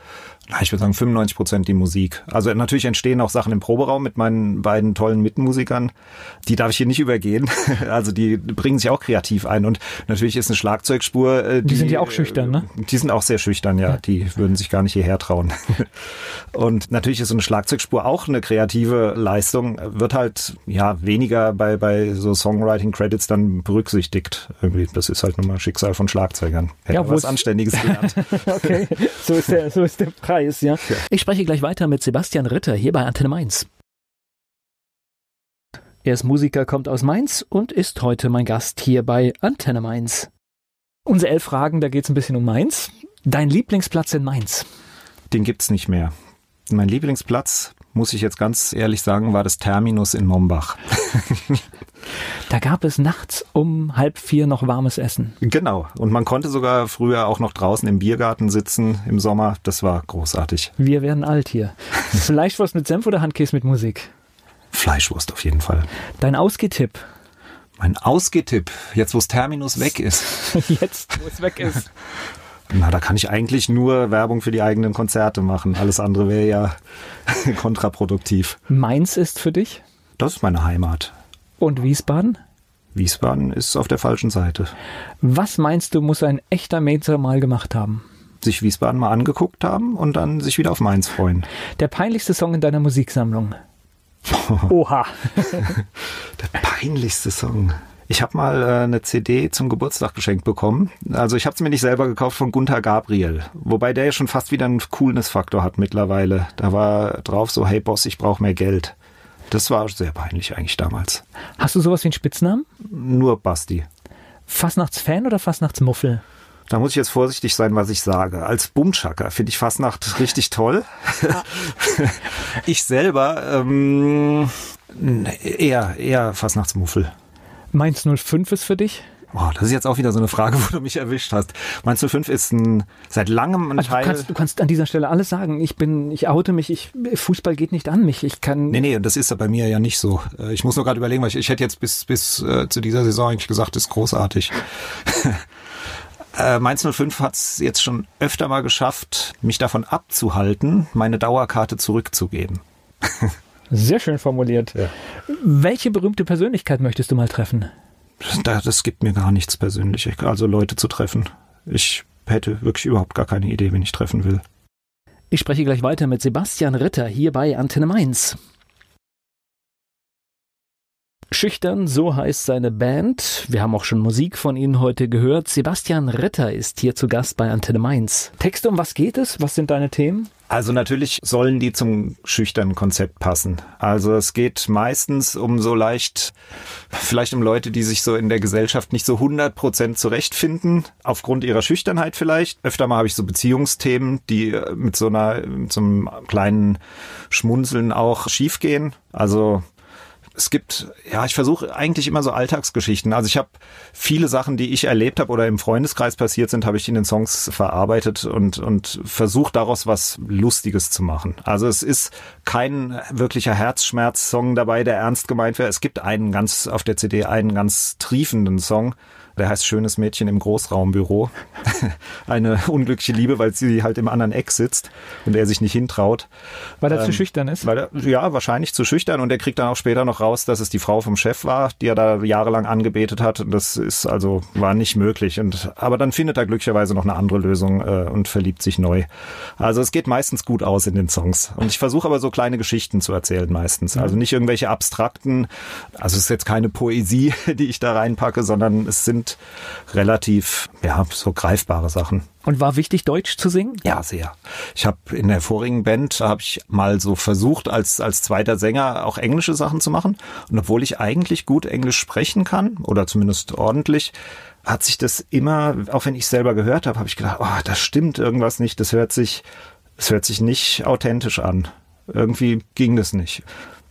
ich würde sagen 95 Prozent die Musik. Also natürlich entstehen auch Sachen im Proberaum mit meinen beiden tollen Mitmusikern. Die darf ich hier nicht übergehen. Also die bringen sich auch kreativ ein und natürlich ist eine Schlagzeugspur. Äh, die, die sind ja auch schüchtern, ne? Äh, die sind auch sehr schüchtern, ja. Die würden sich gar nicht hierher trauen. Und natürlich ist so eine Schlagzeugspur auch eine kreative Leistung. Wird halt ja weniger bei bei so Songwriting Credits dann berücksichtigt. Irgendwie das ist halt nun mal Schicksal von Schlagzeugern. Hätte ja, was Anständiges gelernt. okay, so ist der so ist der Preis. Preis, ja. ja. Ich spreche gleich weiter mit Sebastian Ritter hier bei Antenne Mainz. Er ist Musiker, kommt aus Mainz und ist heute mein Gast hier bei Antenne Mainz. Unsere elf Fragen, da geht es ein bisschen um Mainz. Dein Lieblingsplatz in Mainz? Den gibt's nicht mehr. Mein Lieblingsplatz, muss ich jetzt ganz ehrlich sagen, war das Terminus in Mombach. Da gab es nachts um halb vier noch warmes Essen. Genau. Und man konnte sogar früher auch noch draußen im Biergarten sitzen im Sommer. Das war großartig. Wir werden alt hier. Fleischwurst mit Senf oder Handkäse mit Musik? Fleischwurst auf jeden Fall. Dein Ausgehtipp? Mein Ausgehtipp, jetzt wo es Terminus weg ist. jetzt, wo es weg ist. Na, da kann ich eigentlich nur Werbung für die eigenen Konzerte machen. Alles andere wäre ja kontraproduktiv. Mainz ist für dich? Das ist meine Heimat. Und Wiesbaden? Wiesbaden ist auf der falschen Seite. Was meinst du, muss ein echter Mainzer mal gemacht haben? Sich Wiesbaden mal angeguckt haben und dann sich wieder auf Mainz freuen. Der peinlichste Song in deiner Musiksammlung? Oha. der peinlichste Song. Ich habe mal äh, eine CD zum Geburtstag geschenkt bekommen. Also ich habe es mir nicht selber gekauft von Gunther Gabriel, wobei der ja schon fast wieder einen Coolness-Faktor hat mittlerweile. Da war drauf so, hey Boss, ich brauche mehr Geld. Das war sehr peinlich eigentlich damals. Hast du sowas wie einen Spitznamen? Nur Basti. Fastnachtsfan oder Fastnachtsmuffel? Da muss ich jetzt vorsichtig sein, was ich sage. Als Bumschacker finde ich Fastnacht richtig toll. ich selber ähm, eher, eher Fastnachtsmuffel. Mainz 05 ist für dich? Oh, das ist jetzt auch wieder so eine Frage, wo du mich erwischt hast. Meinst du, 5 ist ein seit langem ein also Teil. Du kannst, du kannst an dieser Stelle alles sagen. Ich bin, ich oute mich, ich, Fußball geht nicht an mich. Ich kann. Nee, nee, das ist ja bei mir ja nicht so. Äh, ich muss nur gerade überlegen, weil ich, ich hätte jetzt bis, bis äh, zu dieser Saison eigentlich gesagt, ist großartig. äh, Mainz 05 hat es jetzt schon öfter mal geschafft, mich davon abzuhalten, meine Dauerkarte zurückzugeben. Sehr schön formuliert. Ja. Welche berühmte Persönlichkeit möchtest du mal treffen? das gibt mir gar nichts persönlich, also Leute zu treffen. Ich hätte wirklich überhaupt gar keine Idee, wen ich treffen will. Ich spreche gleich weiter mit Sebastian Ritter hier bei Antenne Mainz. Schüchtern, so heißt seine Band. Wir haben auch schon Musik von Ihnen heute gehört. Sebastian Ritter ist hier zu Gast bei Antenne Mainz. Texte, um was geht es? Was sind deine Themen? Also natürlich sollen die zum schüchternen Konzept passen. Also es geht meistens um so leicht, vielleicht um Leute, die sich so in der Gesellschaft nicht so 100 Prozent zurechtfinden, aufgrund ihrer Schüchternheit vielleicht. Öfter mal habe ich so Beziehungsthemen, die mit so einer, mit so einem kleinen Schmunzeln auch schiefgehen. Also es gibt, ja, ich versuche eigentlich immer so Alltagsgeschichten. Also ich habe viele Sachen, die ich erlebt habe oder im Freundeskreis passiert sind, habe ich in den Songs verarbeitet und, und versucht daraus was Lustiges zu machen. Also es ist kein wirklicher Herzschmerz-Song dabei, der ernst gemeint wäre. Es gibt einen ganz auf der CD, einen ganz triefenden Song, Der heißt Schönes Mädchen im Großraumbüro. Eine unglückliche Liebe, weil sie halt im anderen Eck sitzt und er sich nicht hintraut. Weil er ähm, zu schüchtern ist? Weil er, ja, wahrscheinlich zu schüchtern und er kriegt dann auch später noch raus, dass es die Frau vom Chef war, die er da jahrelang angebetet hat. Und das ist also, war nicht möglich. Und, aber dann findet er glücklicherweise noch eine andere Lösung äh, und verliebt sich neu. Also es geht meistens gut aus in den Songs. Und ich versuche aber so kleine Geschichten zu erzählen meistens. Also nicht irgendwelche abstrakten, also es ist jetzt keine Poesie, die ich da reinpacke, sondern es sind relativ, ja, so greifbare Sachen. Und war wichtig, Deutsch zu singen? Ja, sehr. Ich habe in der vorigen Band habe ich mal so versucht, als als zweiter Sänger auch englische Sachen zu machen. Und obwohl ich eigentlich gut Englisch sprechen kann oder zumindest ordentlich, hat sich das immer, auch wenn ich selber gehört habe, habe ich gedacht, oh, das stimmt irgendwas nicht. Das hört sich, das hört sich nicht authentisch an. Irgendwie ging das nicht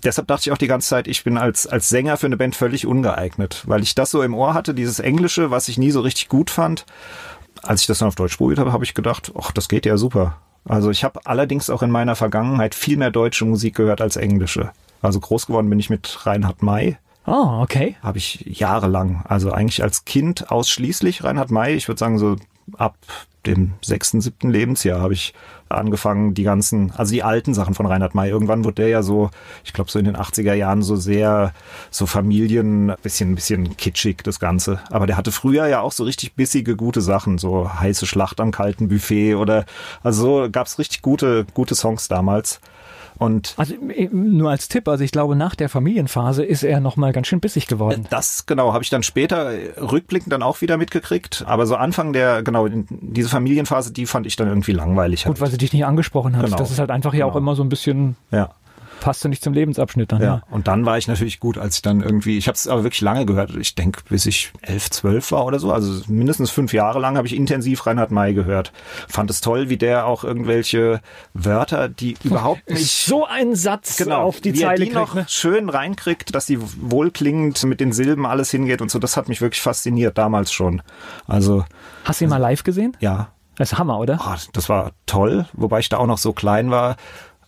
deshalb dachte ich auch die ganze Zeit, ich bin als, als Sänger für eine Band völlig ungeeignet, weil ich das so im Ohr hatte, dieses Englische, was ich nie so richtig gut fand. Als ich das dann auf Deutsch probiert habe, habe ich gedacht, ach, das geht ja super. Also ich habe allerdings auch in meiner Vergangenheit viel mehr deutsche Musik gehört als englische. Also groß geworden bin ich mit Reinhard May. Oh, okay. Habe ich jahrelang, also eigentlich als Kind ausschließlich Reinhard May. Ich würde sagen so ab dem sechsten, siebten Lebensjahr habe ich angefangen, die ganzen, also die alten Sachen von Reinhard May. Irgendwann wurde der ja so, ich glaube so in den 80er Jahren so sehr, so Familien, bisschen, bisschen kitschig, das Ganze. Aber der hatte früher ja auch so richtig bissige, gute Sachen, so heiße Schlacht am kalten Buffet oder, also so gab's richtig gute, gute Songs damals. Und also äh, nur als Tipp, also ich glaube, nach der Familienphase ist er nochmal ganz schön bissig geworden. Das genau, habe ich dann später äh, rückblickend dann auch wieder mitgekriegt. Aber so Anfang der, genau, diese Familienphase, die fand ich dann irgendwie langweilig. Gut, halt. weil sie dich nicht angesprochen hat. Genau. Das ist halt einfach ja genau. auch immer so ein bisschen. Ja passte nicht zum Lebensabschnitt dann. Ja. ja. Und dann war ich natürlich gut, als ich dann irgendwie, ich habe es aber wirklich lange gehört. Ich denke, bis ich elf, zwölf war oder so. Also mindestens fünf Jahre lang habe ich intensiv Reinhard May gehört. Fand es toll, wie der auch irgendwelche Wörter, die überhaupt nicht so ein Satz genau, auf die wie Zeile er die kriegt, noch ne? schön reinkriegt, dass die wohlklingend mit den Silben alles hingeht und so. Das hat mich wirklich fasziniert damals schon. Also hast du ihn mal live gesehen? Ja. Das ist Hammer, oder? Oh, das war toll, wobei ich da auch noch so klein war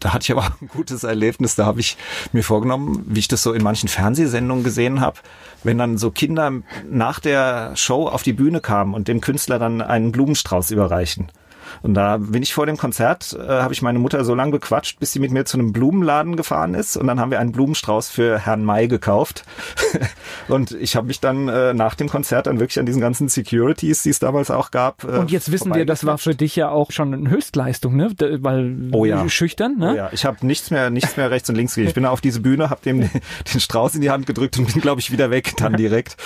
da hatte ich aber ein gutes Erlebnis. Da habe ich mir vorgenommen, wie ich das so in manchen Fernsehsendungen gesehen habe, wenn dann so Kinder nach der Show auf die Bühne kamen und dem Künstler dann einen Blumenstrauß überreichen. Und da bin ich vor dem Konzert, äh, habe ich meine Mutter so lange bequatscht, bis sie mit mir zu einem Blumenladen gefahren ist. Und dann haben wir einen Blumenstrauß für Herrn May gekauft. und ich habe mich dann äh, nach dem Konzert dann wirklich an diesen ganzen Securities, die es damals auch gab. Äh, und jetzt wissen wir, das war für dich ja auch schon eine Höchstleistung, ne? Weil oh ja. schüchtern, ne? Oh ja, ich habe nichts mehr, nichts mehr rechts und links gegeben. Ich bin auf diese Bühne, habe dem den Strauß in die Hand gedrückt und bin, glaube ich, wieder weg dann direkt.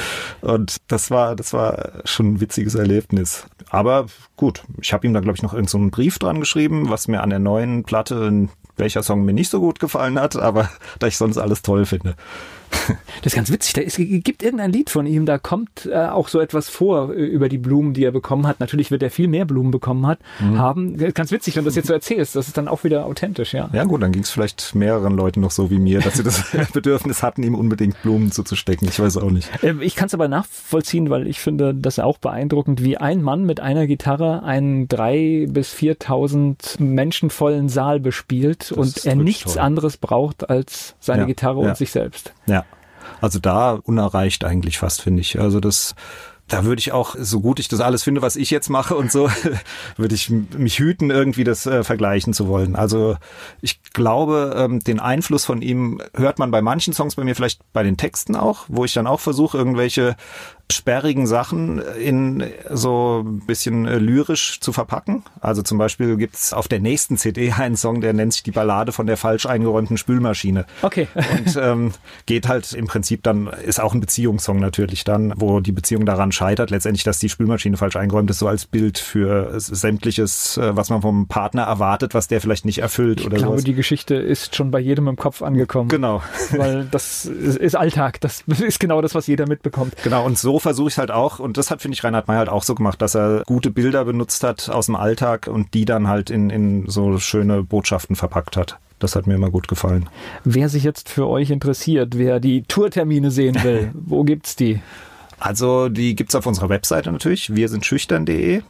Und das war, das war schon ein witziges Erlebnis. Aber gut, ich habe ihm da, glaube ich, noch irgendeinen so Brief dran geschrieben, was mir an der neuen Platte, welcher Song mir nicht so gut gefallen hat, aber da ich sonst alles toll finde. Das ist ganz witzig. Da ist, gibt irgendein Lied von ihm, da kommt äh, auch so etwas vor äh, über die Blumen, die er bekommen hat. Natürlich wird er viel mehr Blumen bekommen hat, mhm. haben. Ganz witzig, wenn du das jetzt so erzählst. Das ist dann auch wieder authentisch, ja. Ja gut, dann ging es vielleicht mehreren Leuten noch so wie mir, dass sie das Bedürfnis hatten, ihm unbedingt Blumen zuzustecken. Ich weiß auch nicht. Ähm, ich kann es aber nachvollziehen, weil ich finde das auch beeindruckend, wie ein Mann mit einer Gitarre einen drei bis viertausend menschenvollen Saal bespielt das und er nichts toll. anderes braucht als seine ja, Gitarre ja. und sich selbst. Ja. Also da unerreicht eigentlich fast, finde ich. Also das, da würde ich auch, so gut ich das alles finde, was ich jetzt mache und so, würde ich mich hüten, irgendwie das äh, vergleichen zu wollen. Also ich glaube, ähm, den Einfluss von ihm hört man bei manchen Songs bei mir vielleicht bei den Texten auch, wo ich dann auch versuche, irgendwelche sperrigen Sachen in so ein bisschen äh, lyrisch zu verpacken. Also zum Beispiel gibt's auf der nächsten CD einen Song, der nennt sich die Ballade von der falsch eingeräumten Spülmaschine. Okay. Und ähm, geht halt im Prinzip dann, ist auch ein Beziehungssong natürlich dann, wo die Beziehung daran scheitert, letztendlich, dass die Spülmaschine falsch eingeräumt ist, so als Bild für sämtliches, äh, was man vom Partner erwartet, was der vielleicht nicht erfüllt ich oder so. Ich glaube, sowas. die Geschichte ist schon bei jedem im Kopf angekommen. Genau. Weil das ist Alltag. Das ist genau das, was jeder mitbekommt. Genau. Und so versuche ich halt auch, und das hat, finde ich, Reinhard May halt auch so gemacht, dass er gute Bilder benutzt hat aus dem Alltag und die dann halt in, in so schöne Botschaften verpackt hat. Das hat mir immer gut gefallen. Wer sich jetzt für euch interessiert, wer die Tourtermine sehen will, wo gibt's die? Also die gibt's auf unserer Webseite natürlich, wir sind schüchtern.de.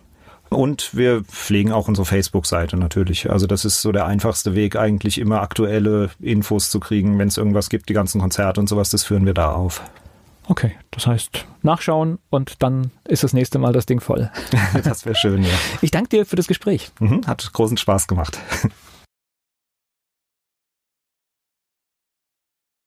Und wir pflegen auch unsere Facebook-Seite natürlich. Also das ist so der einfachste Weg, eigentlich immer aktuelle Infos zu kriegen. Wenn es irgendwas gibt, die ganzen Konzerte und sowas, das führen wir da auf. Okay, das heißt nachschauen und dann ist das nächste Mal das Ding voll. das wäre schön, ja. Ich danke dir für das Gespräch. Mhm, hat großen Spaß gemacht.